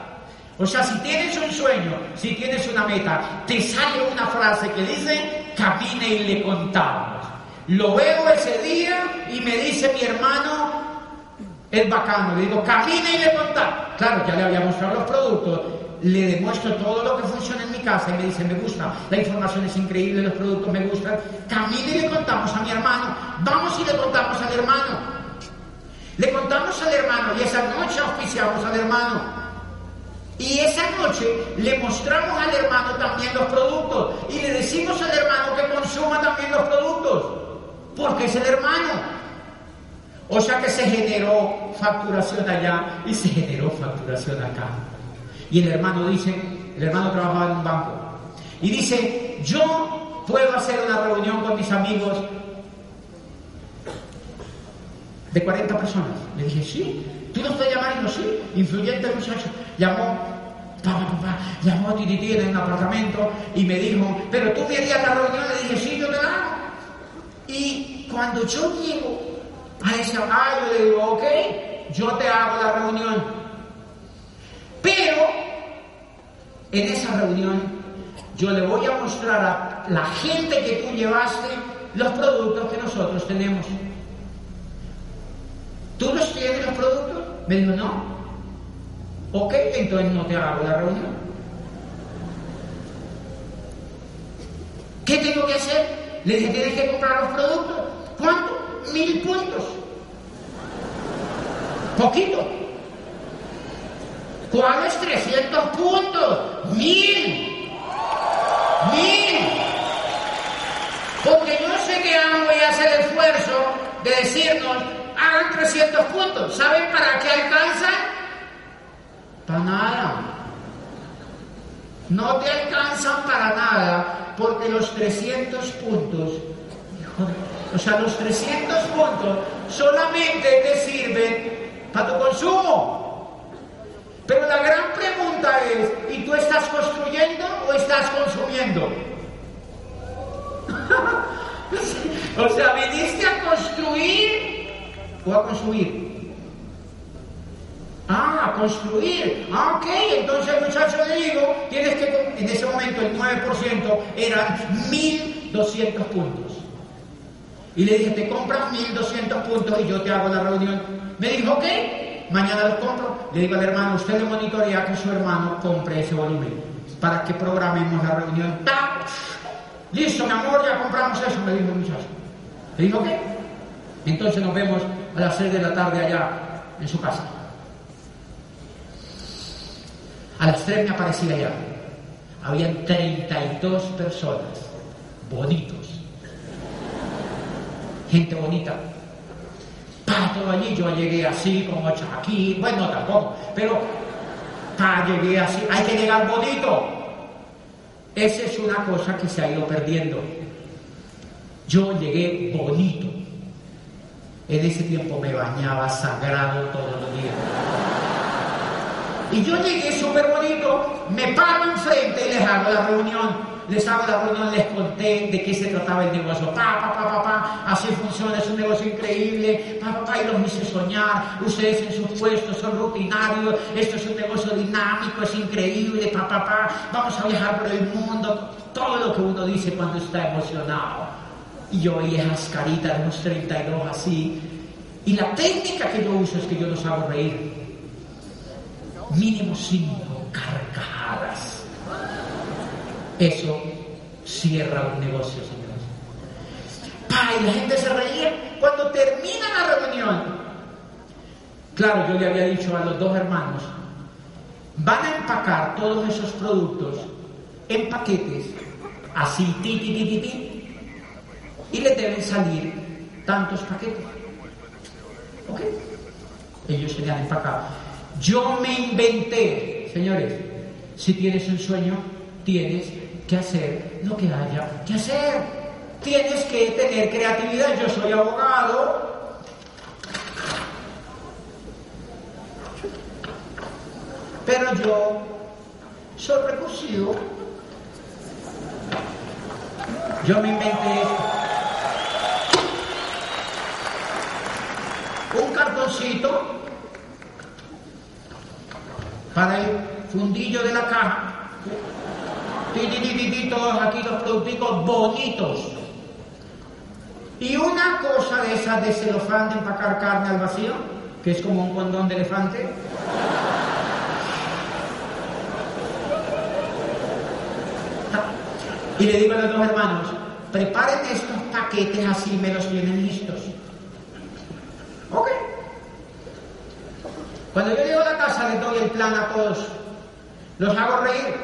O sea, si tienes un sueño, si tienes una meta, te sale una frase que dice, camine y le contamos. Lo veo ese día y me dice mi hermano, es bacano. Le digo, camina y le contamos. Claro, ya le había mostrado los productos. Le demuestro todo lo que funciona en mi casa y me dice, me gusta, la información es increíble, los productos me gustan. Camina y le contamos a mi hermano. Vamos y le contamos al hermano. Le contamos al hermano y esa noche oficiamos al hermano. Y esa noche le mostramos al hermano también los productos y le decimos al hermano que consuma también los productos, porque es el hermano. O sea que se generó facturación allá y se generó facturación acá. Y el hermano dice, el hermano trabajaba en un banco, y dice, yo puedo hacer una reunión con mis amigos de 40 personas. Le dije, sí, tú no estás llamando, sí, influyente muchacho. Llamó, papá, papá, llamó a en un apartamento y me dijo, pero tú me harías la reunión. Le dije, sí, yo te la hago. Y cuando yo llego a ese ah, yo le digo, ok, yo te hago la reunión. Pero en esa reunión yo le voy a mostrar a la gente que tú llevaste los productos que nosotros tenemos. ¿Tú los tienes los productos? Me dijo, no. Ok, entonces no te hago la reunión. ¿Qué tengo que hacer? Le dije, tienes que comprar los productos. ¿Cuánto? mil puntos. Poquito. ¿Cuáles 300 puntos? Mil. Mil. Porque yo sé que voy a hacer el esfuerzo de decirnos, hagan 300 puntos. ¿Saben para qué alcanzan? Para nada. No te alcanzan para nada, porque los 300 puntos, o sea, los 300 puntos solamente te sirven para tu consumo. Pero la gran pregunta es, ¿y tú estás construyendo o estás consumiendo? o sea, ¿viniste a construir o a consumir? Ah, construir. Ah, ok. Entonces, muchacho, le digo, tienes que, en ese momento el 9% eran 1.200 puntos. Y le dije, te compras 1200 puntos y yo te hago la reunión. Me dijo, ok, mañana los compro. Le digo al hermano, usted le monitorea que su hermano compre ese volumen para que programemos la reunión. Listo, mi amor, ya compramos eso, me dijo el muchacho. Le dijo, ok. Entonces nos vemos a las 6 de la tarde allá en su casa. A las 3 me aparecí allá. Habían 32 personas, bonitos gente bonita. Pa, todo allí, yo llegué así, como aquí, bueno, tampoco, pero pa, llegué así, hay que llegar bonito. Esa es una cosa que se ha ido perdiendo. Yo llegué bonito. En ese tiempo me bañaba sagrado todos los días. Y yo llegué súper bonito, me paro enfrente y les hago la reunión. Les hago la reunión, les conté de qué se trataba el negocio. Pa, pa, pa, pa, pa, así funciona, es un negocio increíble. Pa, pa, pa, y los hice soñar. Ustedes en sus puestos son rutinarios. Esto es un negocio dinámico, es increíble. Pa, pa, pa, vamos a viajar por el mundo. Todo lo que uno dice cuando está emocionado. Y yo oí esas caritas de unos 32 así. Y la técnica que yo uso es que yo los hago reír. Mínimo cinco carcajadas. Eso cierra un negocio, señores. y la gente se reía cuando termina la reunión. Claro, yo le había dicho a los dos hermanos, van a empacar todos esos productos en paquetes, así, ti, ti, ti, ti, y les deben salir tantos paquetes. ¿Ok? Ellos se le han empacado. Yo me inventé, señores, si tienes un sueño, tienes que hacer lo que haya que hacer. Tienes que tener creatividad. Yo soy abogado. Pero yo soy recursivo. Yo me inventé un cartoncito para el fundillo de la caja. Todos aquí los productos bonitos. Y una cosa de esas de celofán de empacar carne al vacío, que es como un condón de elefante. Y le digo a los dos hermanos, preparen estos paquetes así me los tienen listos. Ok. Cuando yo llego a la casa les doy el plan a todos. Los hago reír.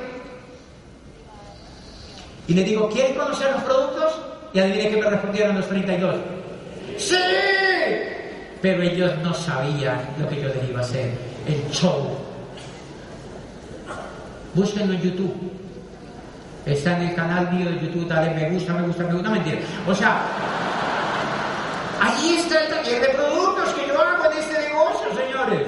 Y les digo, ¿quieren conocer los productos? Y adivinen que me respondieron los 32. ¡Sí! Pero ellos no sabían lo que yo les iba a hacer. El show. Búsquenlo en YouTube. Está en el canal mío de YouTube, dale me gusta, me gusta, me gusta, mentira. O sea, allí está el taller de productos que yo hago en este negocio, señores.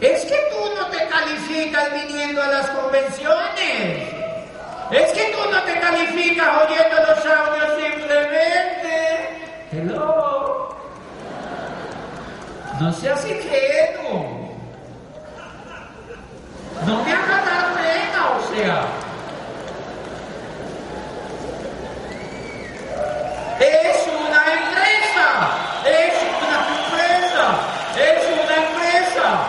Es que tú no te calificas viniendo a las convenciones. Es que tú no te calificas oyendo los audios simplemente. Hello. No seas ingenuo. No me hagas dar pena, o sea. Es una empresa. Es una empresa. Es una empresa.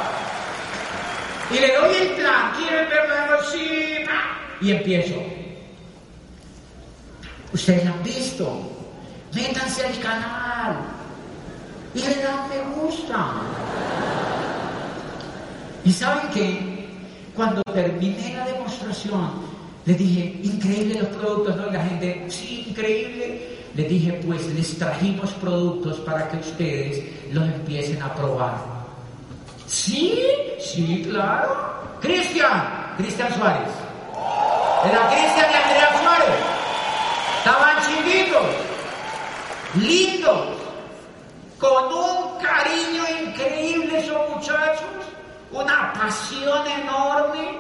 Y le doy el plan, ¿quieren verlo? Sí, y empiezo. Ustedes han visto. Métanse al canal y le dan me gusta. Y saben que cuando terminé la demostración, les dije, increíble los productos, ¿no? Y la gente, sí, increíble. Les dije, pues les trajimos productos para que ustedes los empiecen a probar. Sí, sí, claro. Cristian, Cristian Suárez. Era Cristian y Andrea Suárez. Estaban chiquitos, lindos, con un cariño increíble esos muchachos, una pasión enorme.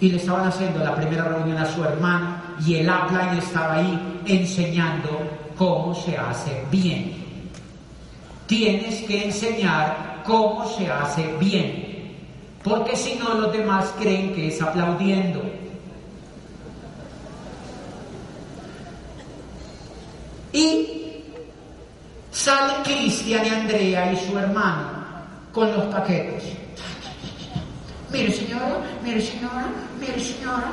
Y le estaban haciendo la primera reunión a su hermano y el upline estaba ahí enseñando cómo se hace bien. Tienes que enseñar cómo se hace bien, porque si no los demás creen que es aplaudiendo. Y sale Cristian y Andrea y su hermano con los paquetes. Mire señora, mire señora, mire señora,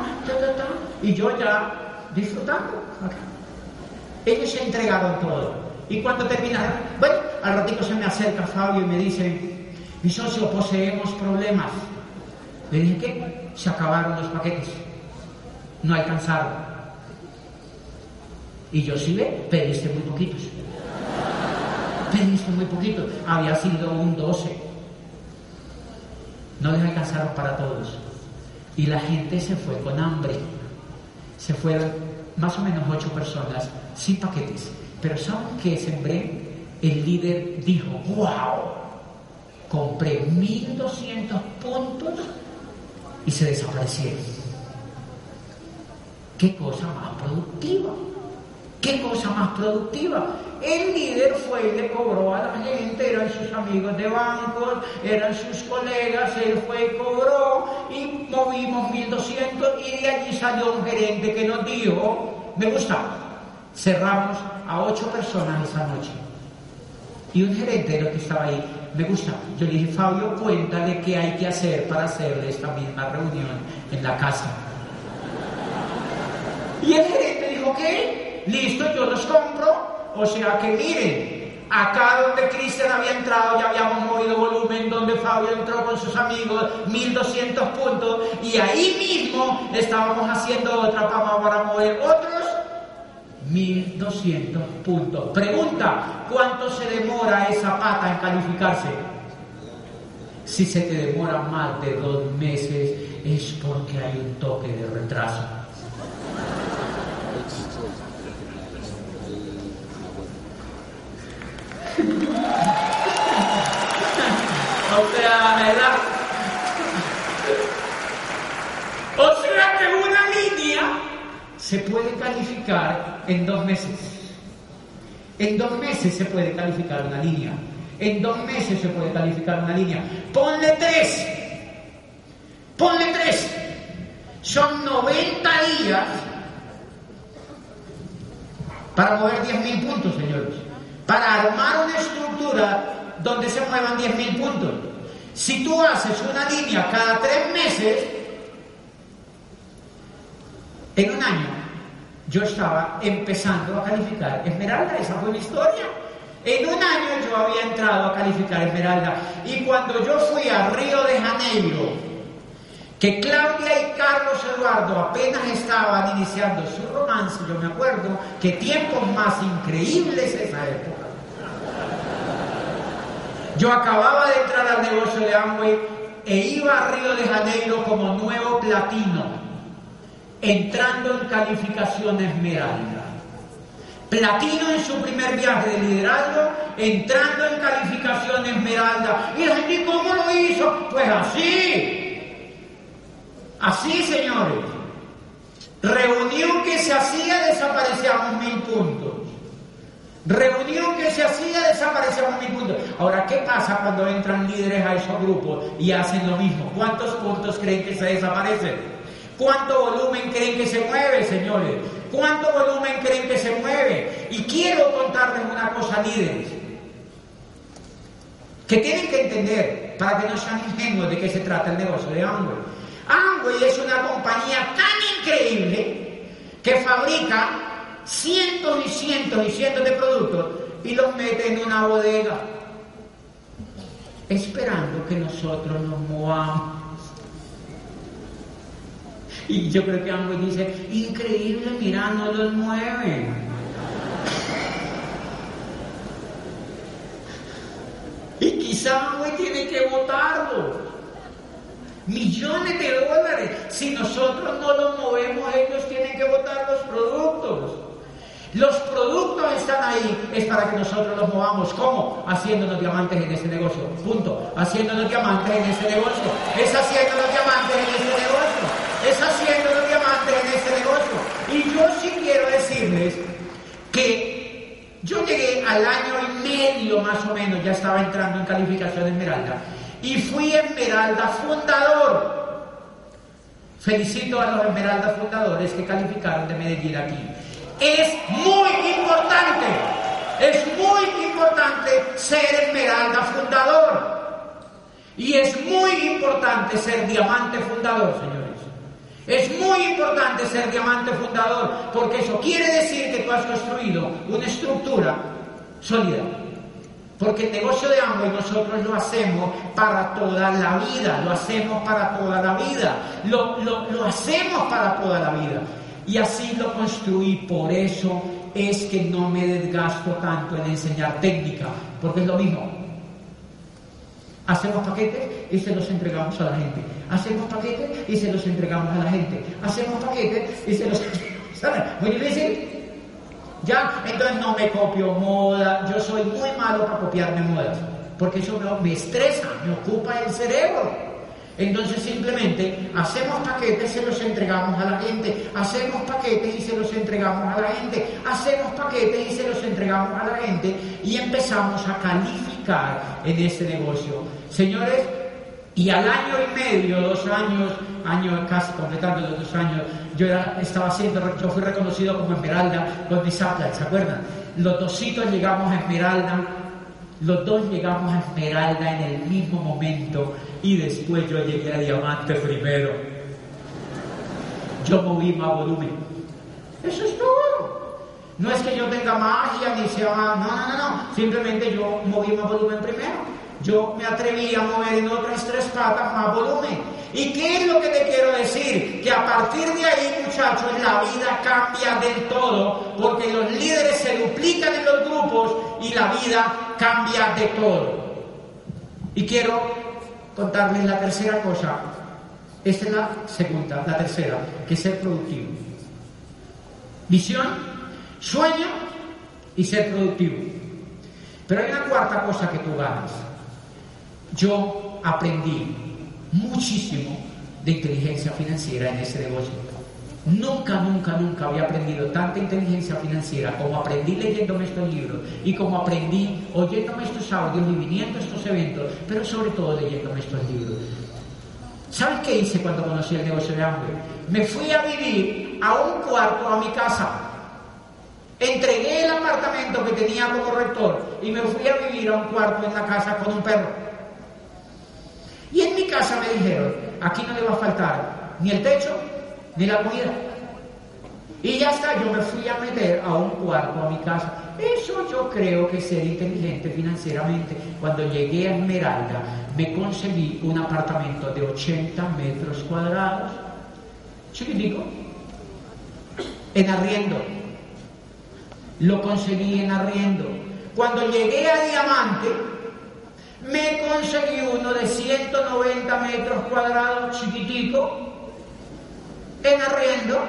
y yo ya disfrutando. Ellos se entregaron todo. Y cuando terminaron, bueno, al ratito se me acerca Fabio y me dice, mi socio, poseemos problemas. Le dije, ¿qué? Se acabaron los paquetes. No alcanzaron. Y yo sí ve, pediste muy poquitos. Pediste muy poquitos. Había sido un 12. No les alcanzaron para todos. y la gente se fue con hambre. Se fueron más o menos ocho personas sin paquetes. Pero ¿saben qué sembré? El líder dijo, wow, compré 1200 puntos y se desaparecieron. ¿Qué cosa más productiva? ¿Qué cosa más productiva? El líder fue y le cobró a la gente, eran sus amigos de bancos, eran sus colegas, él fue y cobró y movimos 1200 y de allí salió un gerente que nos dijo, me gusta, cerramos a ocho personas esa noche. Y un gerente de lo que estaba ahí, me gusta. Yo le dije, Fabio, cuéntale qué hay que hacer para hacerle esta misma reunión en la casa. Y el gerente dijo, ¿qué? Listo, yo los compro. O sea que miren, acá donde Cristian había entrado ya habíamos movido volumen, donde Fabio entró con sus amigos, 1200 puntos, y ahí mismo estábamos haciendo otra para mover otros 1200 puntos. Pregunta, ¿cuánto se demora esa pata en calificarse? Si se te demora más de dos meses es porque hay un toque de retraso. O sea, ¿verdad? O sea que una línea se puede calificar en dos meses. En dos meses se puede calificar una línea. En dos meses se puede calificar una línea. Ponle tres. Ponle tres. Son 90 días para mover 10.000 puntos, señores. Para armar una estructura donde se muevan 10.000 puntos. Si tú haces una línea cada tres meses, en un año yo estaba empezando a calificar Esmeralda, esa fue mi historia. En un año yo había entrado a calificar Esmeralda y cuando yo fui a Río de Janeiro, que Claudia y Carlos Eduardo apenas estaban iniciando su romance, yo me acuerdo que tiempos más increíbles esa época. Yo acababa de entrar al negocio de Amway e iba a Río de Janeiro como nuevo platino entrando en calificación esmeralda. Platino en su primer viaje de liderazgo, entrando en calificación esmeralda. Y gente, ¿cómo lo hizo? Pues así. Así, señores. Reunión que se hacía, desaparecíamos mil puntos. Reunión que se hacía, desaparecíamos mil puntos. Ahora, ¿qué pasa cuando entran líderes a esos grupos y hacen lo mismo? ¿Cuántos puntos creen que se desaparecen? ¿Cuánto volumen creen que se mueve, señores? ¿Cuánto volumen creen que se mueve? Y quiero contarles una cosa, líderes, que tienen que entender para que no sean ingenuos de qué se trata el negocio de Amway. Amway es una compañía tan increíble que fabrica cientos y cientos y cientos de productos y los mete en una bodega, esperando que nosotros nos movamos. Y yo creo que Amway dice, increíble, mira, no los mueven. Y quizá Amway tiene que votarlo. Millones de dólares. Si nosotros no los movemos, ellos tienen que votar los productos. Los productos están ahí, es para que nosotros los movamos. ¿Cómo? Haciéndonos diamantes en ese negocio. Punto. Haciéndonos diamantes en ese negocio. Es haciéndonos diamantes en ese negocio es haciendo los diamantes en este negocio. Y yo sí quiero decirles que yo llegué al año y medio más o menos, ya estaba entrando en calificación de Esmeralda, y fui Esmeralda fundador. Felicito a los Esmeralda fundadores que calificaron de Medellín aquí. Es muy importante, es muy importante ser Esmeralda fundador. Y es muy importante ser diamante fundador, señor. Es muy importante ser diamante fundador, porque eso quiere decir que tú has construido una estructura sólida. Porque el negocio de y nosotros lo hacemos para toda la vida, lo hacemos para toda la vida, lo, lo hacemos para toda la vida. Y así lo construí, por eso es que no me desgasto tanto en enseñar técnica, porque es lo mismo. Hacemos paquetes y se los entregamos a la gente. Hacemos paquetes y se los entregamos a la gente. Hacemos paquetes y se los entregamos a. Muy difícil. ¿Ya? Entonces no me copio moda. Yo soy muy malo para copiarme modas. Porque eso me estresa, me ocupa el cerebro. Entonces simplemente hacemos paquetes, se los entregamos a la gente, hacemos paquetes y se los entregamos a la gente, hacemos paquetes y se los entregamos a la gente y empezamos a calificar en ese negocio. Señores, y al año y medio, dos años, año casi completando los dos años, yo estaba siendo, yo fui reconocido como Esmeralda con mis ¿se acuerdan? Los dositos llegamos a Esmeralda los dos llegamos a Esmeralda en el mismo momento y después yo llegué a Diamante primero. Yo moví más volumen. Eso es todo. No es que yo tenga magia ni sea... No, no, no, no. Simplemente yo moví más volumen primero. Yo me atreví a mover en otras tres patas más volumen. ¿Y qué es lo que te quiero decir? Que a partir de ahí, muchachos, la vida cambia del todo, porque los líderes se duplican en los grupos y la vida cambia de todo. Y quiero contarles la tercera cosa. Esta es la segunda, la tercera, que es ser productivo. Visión, sueño y ser productivo. Pero hay una cuarta cosa que tú ganas. Yo aprendí muchísimo de inteligencia financiera en ese negocio. Nunca, nunca, nunca había aprendido tanta inteligencia financiera como aprendí leyéndome estos libros y como aprendí oyéndome estos audios y viniendo estos eventos, pero sobre todo leyéndome estos libros. ¿Sabes qué hice cuando conocí el negocio de hambre? Me fui a vivir a un cuarto a mi casa. Entregué el apartamento que tenía como rector y me fui a vivir a un cuarto en la casa con un perro. Y en mi casa me dijeron, aquí no le va a faltar ni el techo ni la comida. Y ya está, yo me fui a meter a un cuarto a mi casa. Eso yo creo que ser inteligente financieramente. Cuando llegué a Esmeralda, me conseguí un apartamento de 80 metros cuadrados, chiquitico, en arriendo. Lo conseguí en arriendo. Cuando llegué a Diamante, me conseguí uno de 190 metros cuadrados, chiquitico, en arriendo.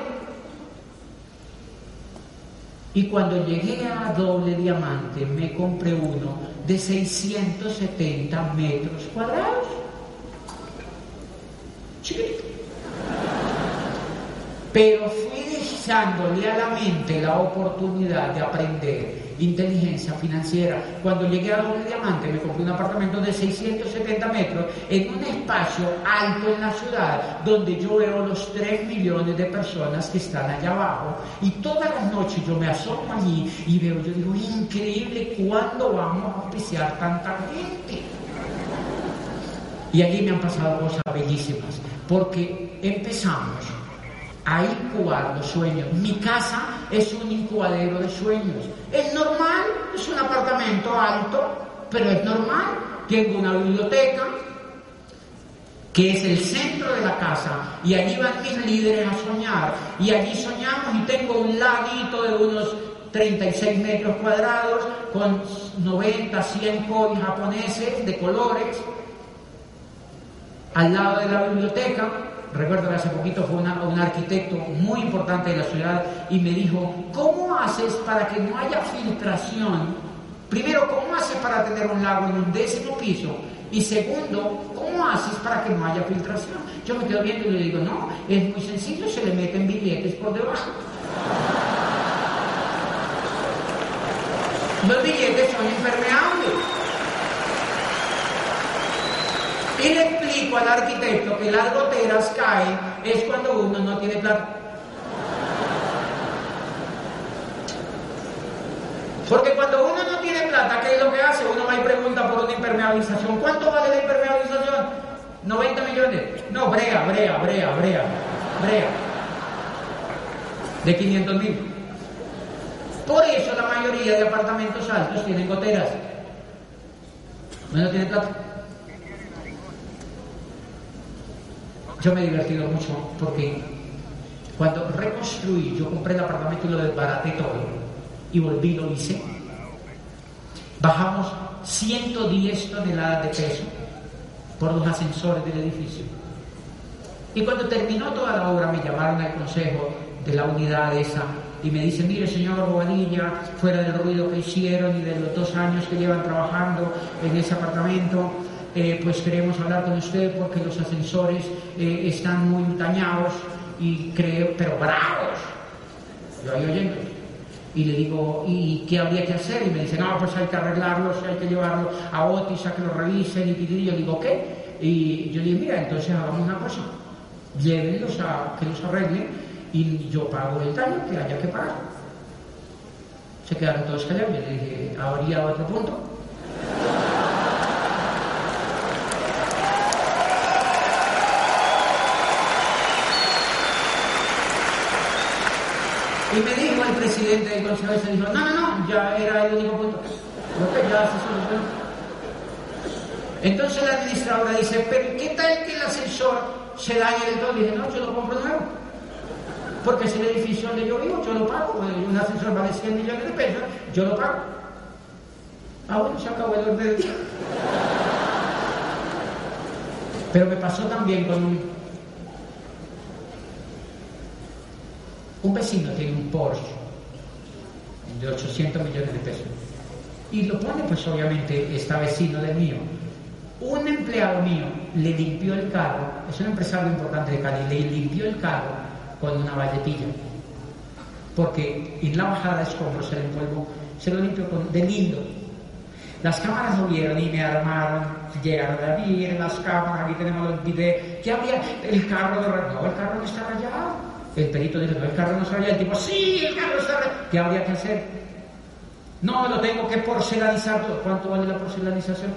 Y cuando llegué a doble diamante, me compré uno de 670 metros cuadrados. Pero fui dejándole a la mente la oportunidad de aprender inteligencia financiera. Cuando llegué a Doble Diamante me compré un apartamento de 670 metros en un espacio alto en la ciudad donde yo veo los 3 millones de personas que están allá abajo y todas las noches yo me asomo allí y veo, yo digo, increíble, ¿cuándo vamos a apreciar tanta gente? Y allí me han pasado cosas bellísimas, porque empezamos a incubar los sueños. Mi casa es un incubadero de sueños. Es normal, es un apartamento alto, pero es normal. Tengo una biblioteca que es el centro de la casa y allí van mis líderes a soñar y allí soñamos y tengo un laguito de unos 36 metros cuadrados con 90, 100 koi japoneses de colores al lado de la biblioteca recuerdo que hace poquito fue un arquitecto muy importante de la ciudad y me dijo, ¿cómo haces para que no haya filtración? Primero, ¿cómo haces para tener un lago en un décimo piso? Y segundo, ¿cómo haces para que no haya filtración? Yo me quedo viendo y le digo, no, es muy sencillo, se le meten billetes por debajo. Los billetes son impermeables. Y le explico al arquitecto que las goteras caen es cuando uno no tiene plata. Porque cuando uno no tiene plata, ¿qué es lo que hace? Uno va y pregunta por una impermeabilización. ¿Cuánto vale la impermeabilización? 90 millones. No, brea, brea, brea, brea, brea. De 500 mil. Por eso la mayoría de apartamentos altos tienen goteras. No tiene plata. Yo me he divertido mucho porque cuando reconstruí, yo compré el apartamento y lo desbaraté todo y volví lo hice. Bajamos 110 toneladas de peso por los ascensores del edificio. Y cuando terminó toda la obra me llamaron al consejo de la unidad esa y me dicen, mire señor Bobadilla, fuera del ruido que hicieron y de los dos años que llevan trabajando en ese apartamento, eh, pues queremos hablar con usted porque los ascensores eh, están muy dañados y creo, pero bravos. Yo ahí oyendo. Y le digo, ¿y qué habría que hacer? Y me dice, no, pues hay que arreglarlos, hay que llevarlos a Otis a que lo revisen y, yo digo, ¿qué? Y yo le digo, mira, entonces hagamos una cosa, llévenlos a que los arreglen y yo pago el daño que haya que pagar. Se quedaron todos callados, yo le dije, ¿habría otro punto? Y me dijo el presidente del consejo, se dijo, no, no, no, ya era el único punto. Lo que ya se solucionó. Entonces la administradora dice, pero ¿qué tal que el ascensor se dañe del todo? Y dije, no, yo lo compro nuevo. Porque es el edificio donde yo vivo, yo lo pago. Un ascensor vale 100 millones de pesos, yo lo pago. Ah, bueno, se acabó el orden. Pero me pasó también con un Un vecino tiene un Porsche de 800 millones de pesos y lo pone, pues obviamente está vecino del mío. Un empleado mío le limpió el carro, es un empresario importante de Cali, le limpió el carro con una valletilla. Porque en la bajada de escombros se le se lo limpió con, de lindo. Las cámaras lo vieron y me armaron, llegaron a ver las cámaras, aquí tenemos los videos, que había el carro de no, el carro no está rayado el perito dice, no, el carro no raya. El tipo, sí, el carro se raya. ¿Qué habría que hacer? No, lo tengo que porcelanizar. ¿Cuánto vale la porcelanización?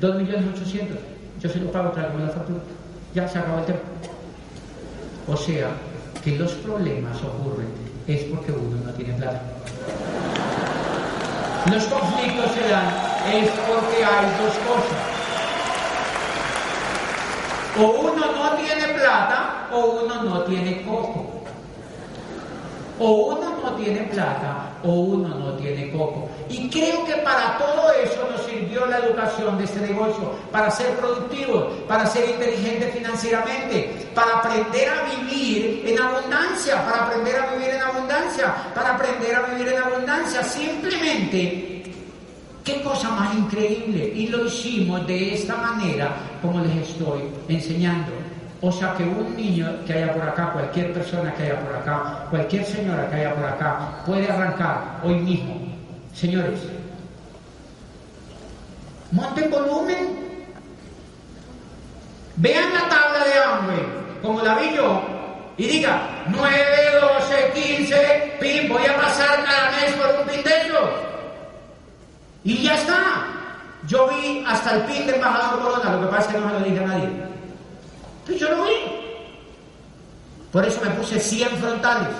Dos millones ochocientos. Yo se lo pago, traigo la factura. Ya se acabó el tema. O sea, que los problemas ocurren es porque uno no tiene plata. Los conflictos se dan es porque hay dos cosas. O uno no tiene plata o uno no tiene coco. O uno no tiene plata o uno no tiene coco. Y creo que para todo eso nos sirvió la educación de este negocio, para ser productivos, para ser inteligentes financieramente, para aprender a vivir en abundancia, para aprender a vivir en abundancia, para aprender a vivir en abundancia. Simplemente Qué cosa más increíble. Y lo hicimos de esta manera, como les estoy enseñando. O sea que un niño que haya por acá, cualquier persona que haya por acá, cualquier señora que haya por acá, puede arrancar hoy mismo. Señores, monten volumen. Vean la tabla de hambre, como la vi yo, y diga 9, 12, 15, pim, voy a pasar cada mes por un pin y ya está. Yo vi hasta el pin del embajador Corona, lo que pasa es que no me lo dije a nadie. Yo lo vi. Por eso me puse 100 frontales.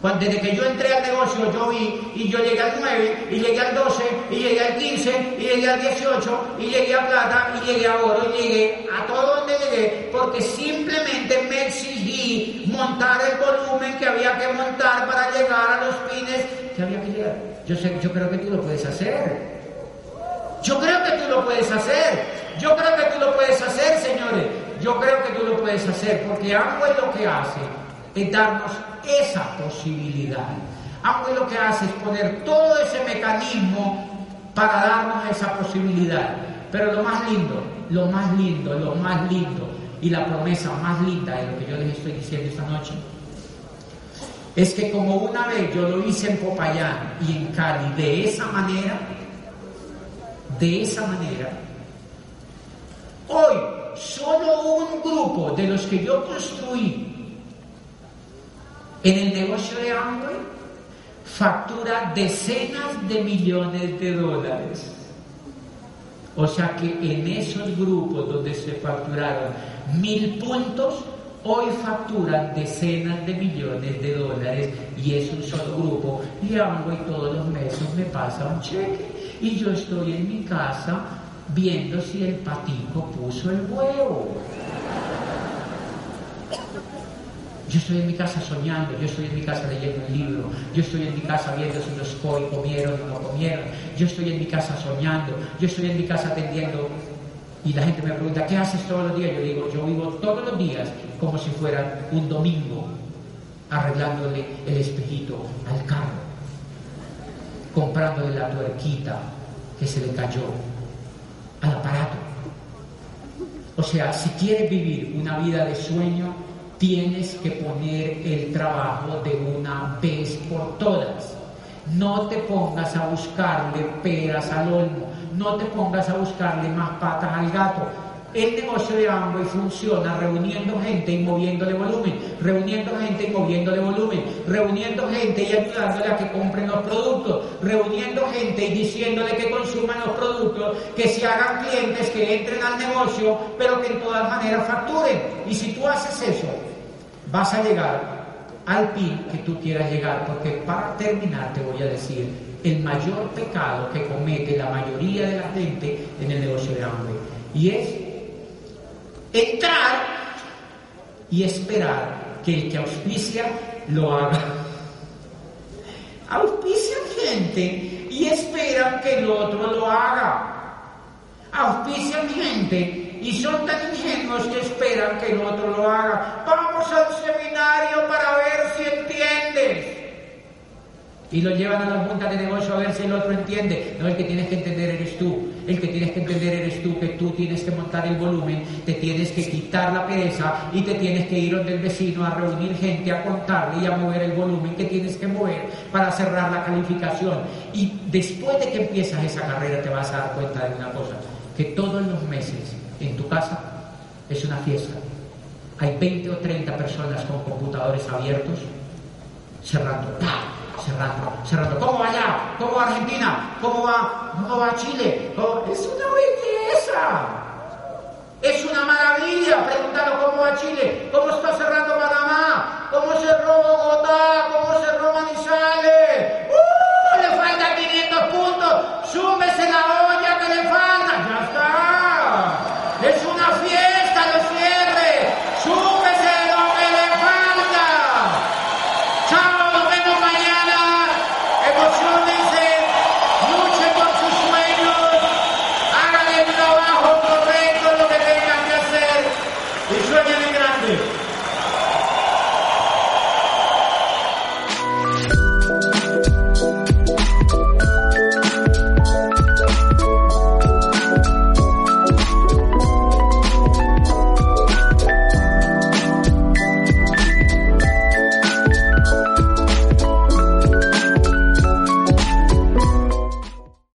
Cuando, desde que yo entré al negocio, yo vi y yo llegué al 9, y llegué al 12, y llegué al 15, y llegué al 18, y llegué a plata, y llegué a oro, y llegué a todo donde llegué, porque simplemente me exigí montar el volumen que había que montar para llegar a los pines que había que llegar. Yo, sé, yo creo que tú lo puedes hacer. Yo creo que tú lo puedes hacer. Yo creo que tú lo puedes hacer, señores. Yo creo que tú lo puedes hacer porque es lo que hace es darnos esa posibilidad. Algo lo que hace es poner todo ese mecanismo para darnos esa posibilidad. Pero lo más lindo, lo más lindo, lo más lindo y la promesa más linda de lo que yo les estoy diciendo esta noche es que como una vez yo lo hice en Popayán y en Cali de esa manera, de esa manera, hoy solo un grupo de los que yo construí en el negocio de Amway factura decenas de millones de dólares. O sea que en esos grupos donde se facturaron mil puntos, hoy facturan decenas de millones de dólares. Y es un solo grupo. Y y todos los meses me pasa un cheque. Y yo estoy en mi casa viendo si el patico puso el huevo. Yo estoy en mi casa soñando, yo estoy en mi casa leyendo un libro, yo estoy en mi casa viendo si los COI comieron o no comieron, yo estoy en mi casa soñando, yo estoy en mi casa atendiendo Y la gente me pregunta, ¿qué haces todos los días? Yo digo, yo vivo todos los días como si fuera un domingo, arreglándole el espejito al carro, comprándole la tuerquita que se le cayó al aparato. O sea, si quieres vivir una vida de sueño, tienes que poner el trabajo de una vez por todas. No te pongas a buscarle peras al olmo, no te pongas a buscarle más patas al gato. El negocio de Amway funciona reuniendo gente y moviéndole volumen, reuniendo gente y moviéndole volumen, reuniendo gente y ayudándole a que compren los productos, reuniendo gente y diciéndole que consuman los productos, que se hagan clientes, que entren al negocio, pero que en todas maneras facturen. Y si tú haces eso, vas a llegar al pin que tú quieras llegar, porque para terminar te voy a decir el mayor pecado que comete la mayoría de la gente en el negocio de hambre, y es entrar y esperar que el que auspicia lo haga. Auspician gente y esperan que el otro lo haga. Auspician gente y son tan ingenuos que esperan que el otro lo haga. Vamos a un seminario para ver si entiendes. Y lo llevan a la junta de negocio a ver si el otro entiende. No, el que tienes que entender eres tú. El que tienes que entender eres tú, que tú tienes que montar el volumen, te tienes que quitar la pereza y te tienes que ir donde el vecino a reunir gente, a contarle y a mover el volumen que tienes que mover para cerrar la calificación. Y después de que empiezas esa carrera te vas a dar cuenta de una cosa, que todos los meses en tu casa es una fiesta. Hay 20 o 30 personas con computadores abiertos cerrando, cerrando, cerrando. ¿Cómo va allá? ¿Cómo va Argentina? ¿Cómo va, cómo va Chile? Es una belleza. Es una maravilla. Pregúntalo cómo va Chile. ¿Cómo está cerrando Panamá? ¿Cómo se cerró Bogotá? ¿Cómo se cerró Manizales? ¡Uh! Le faltan 500 puntos. Súbese la hora.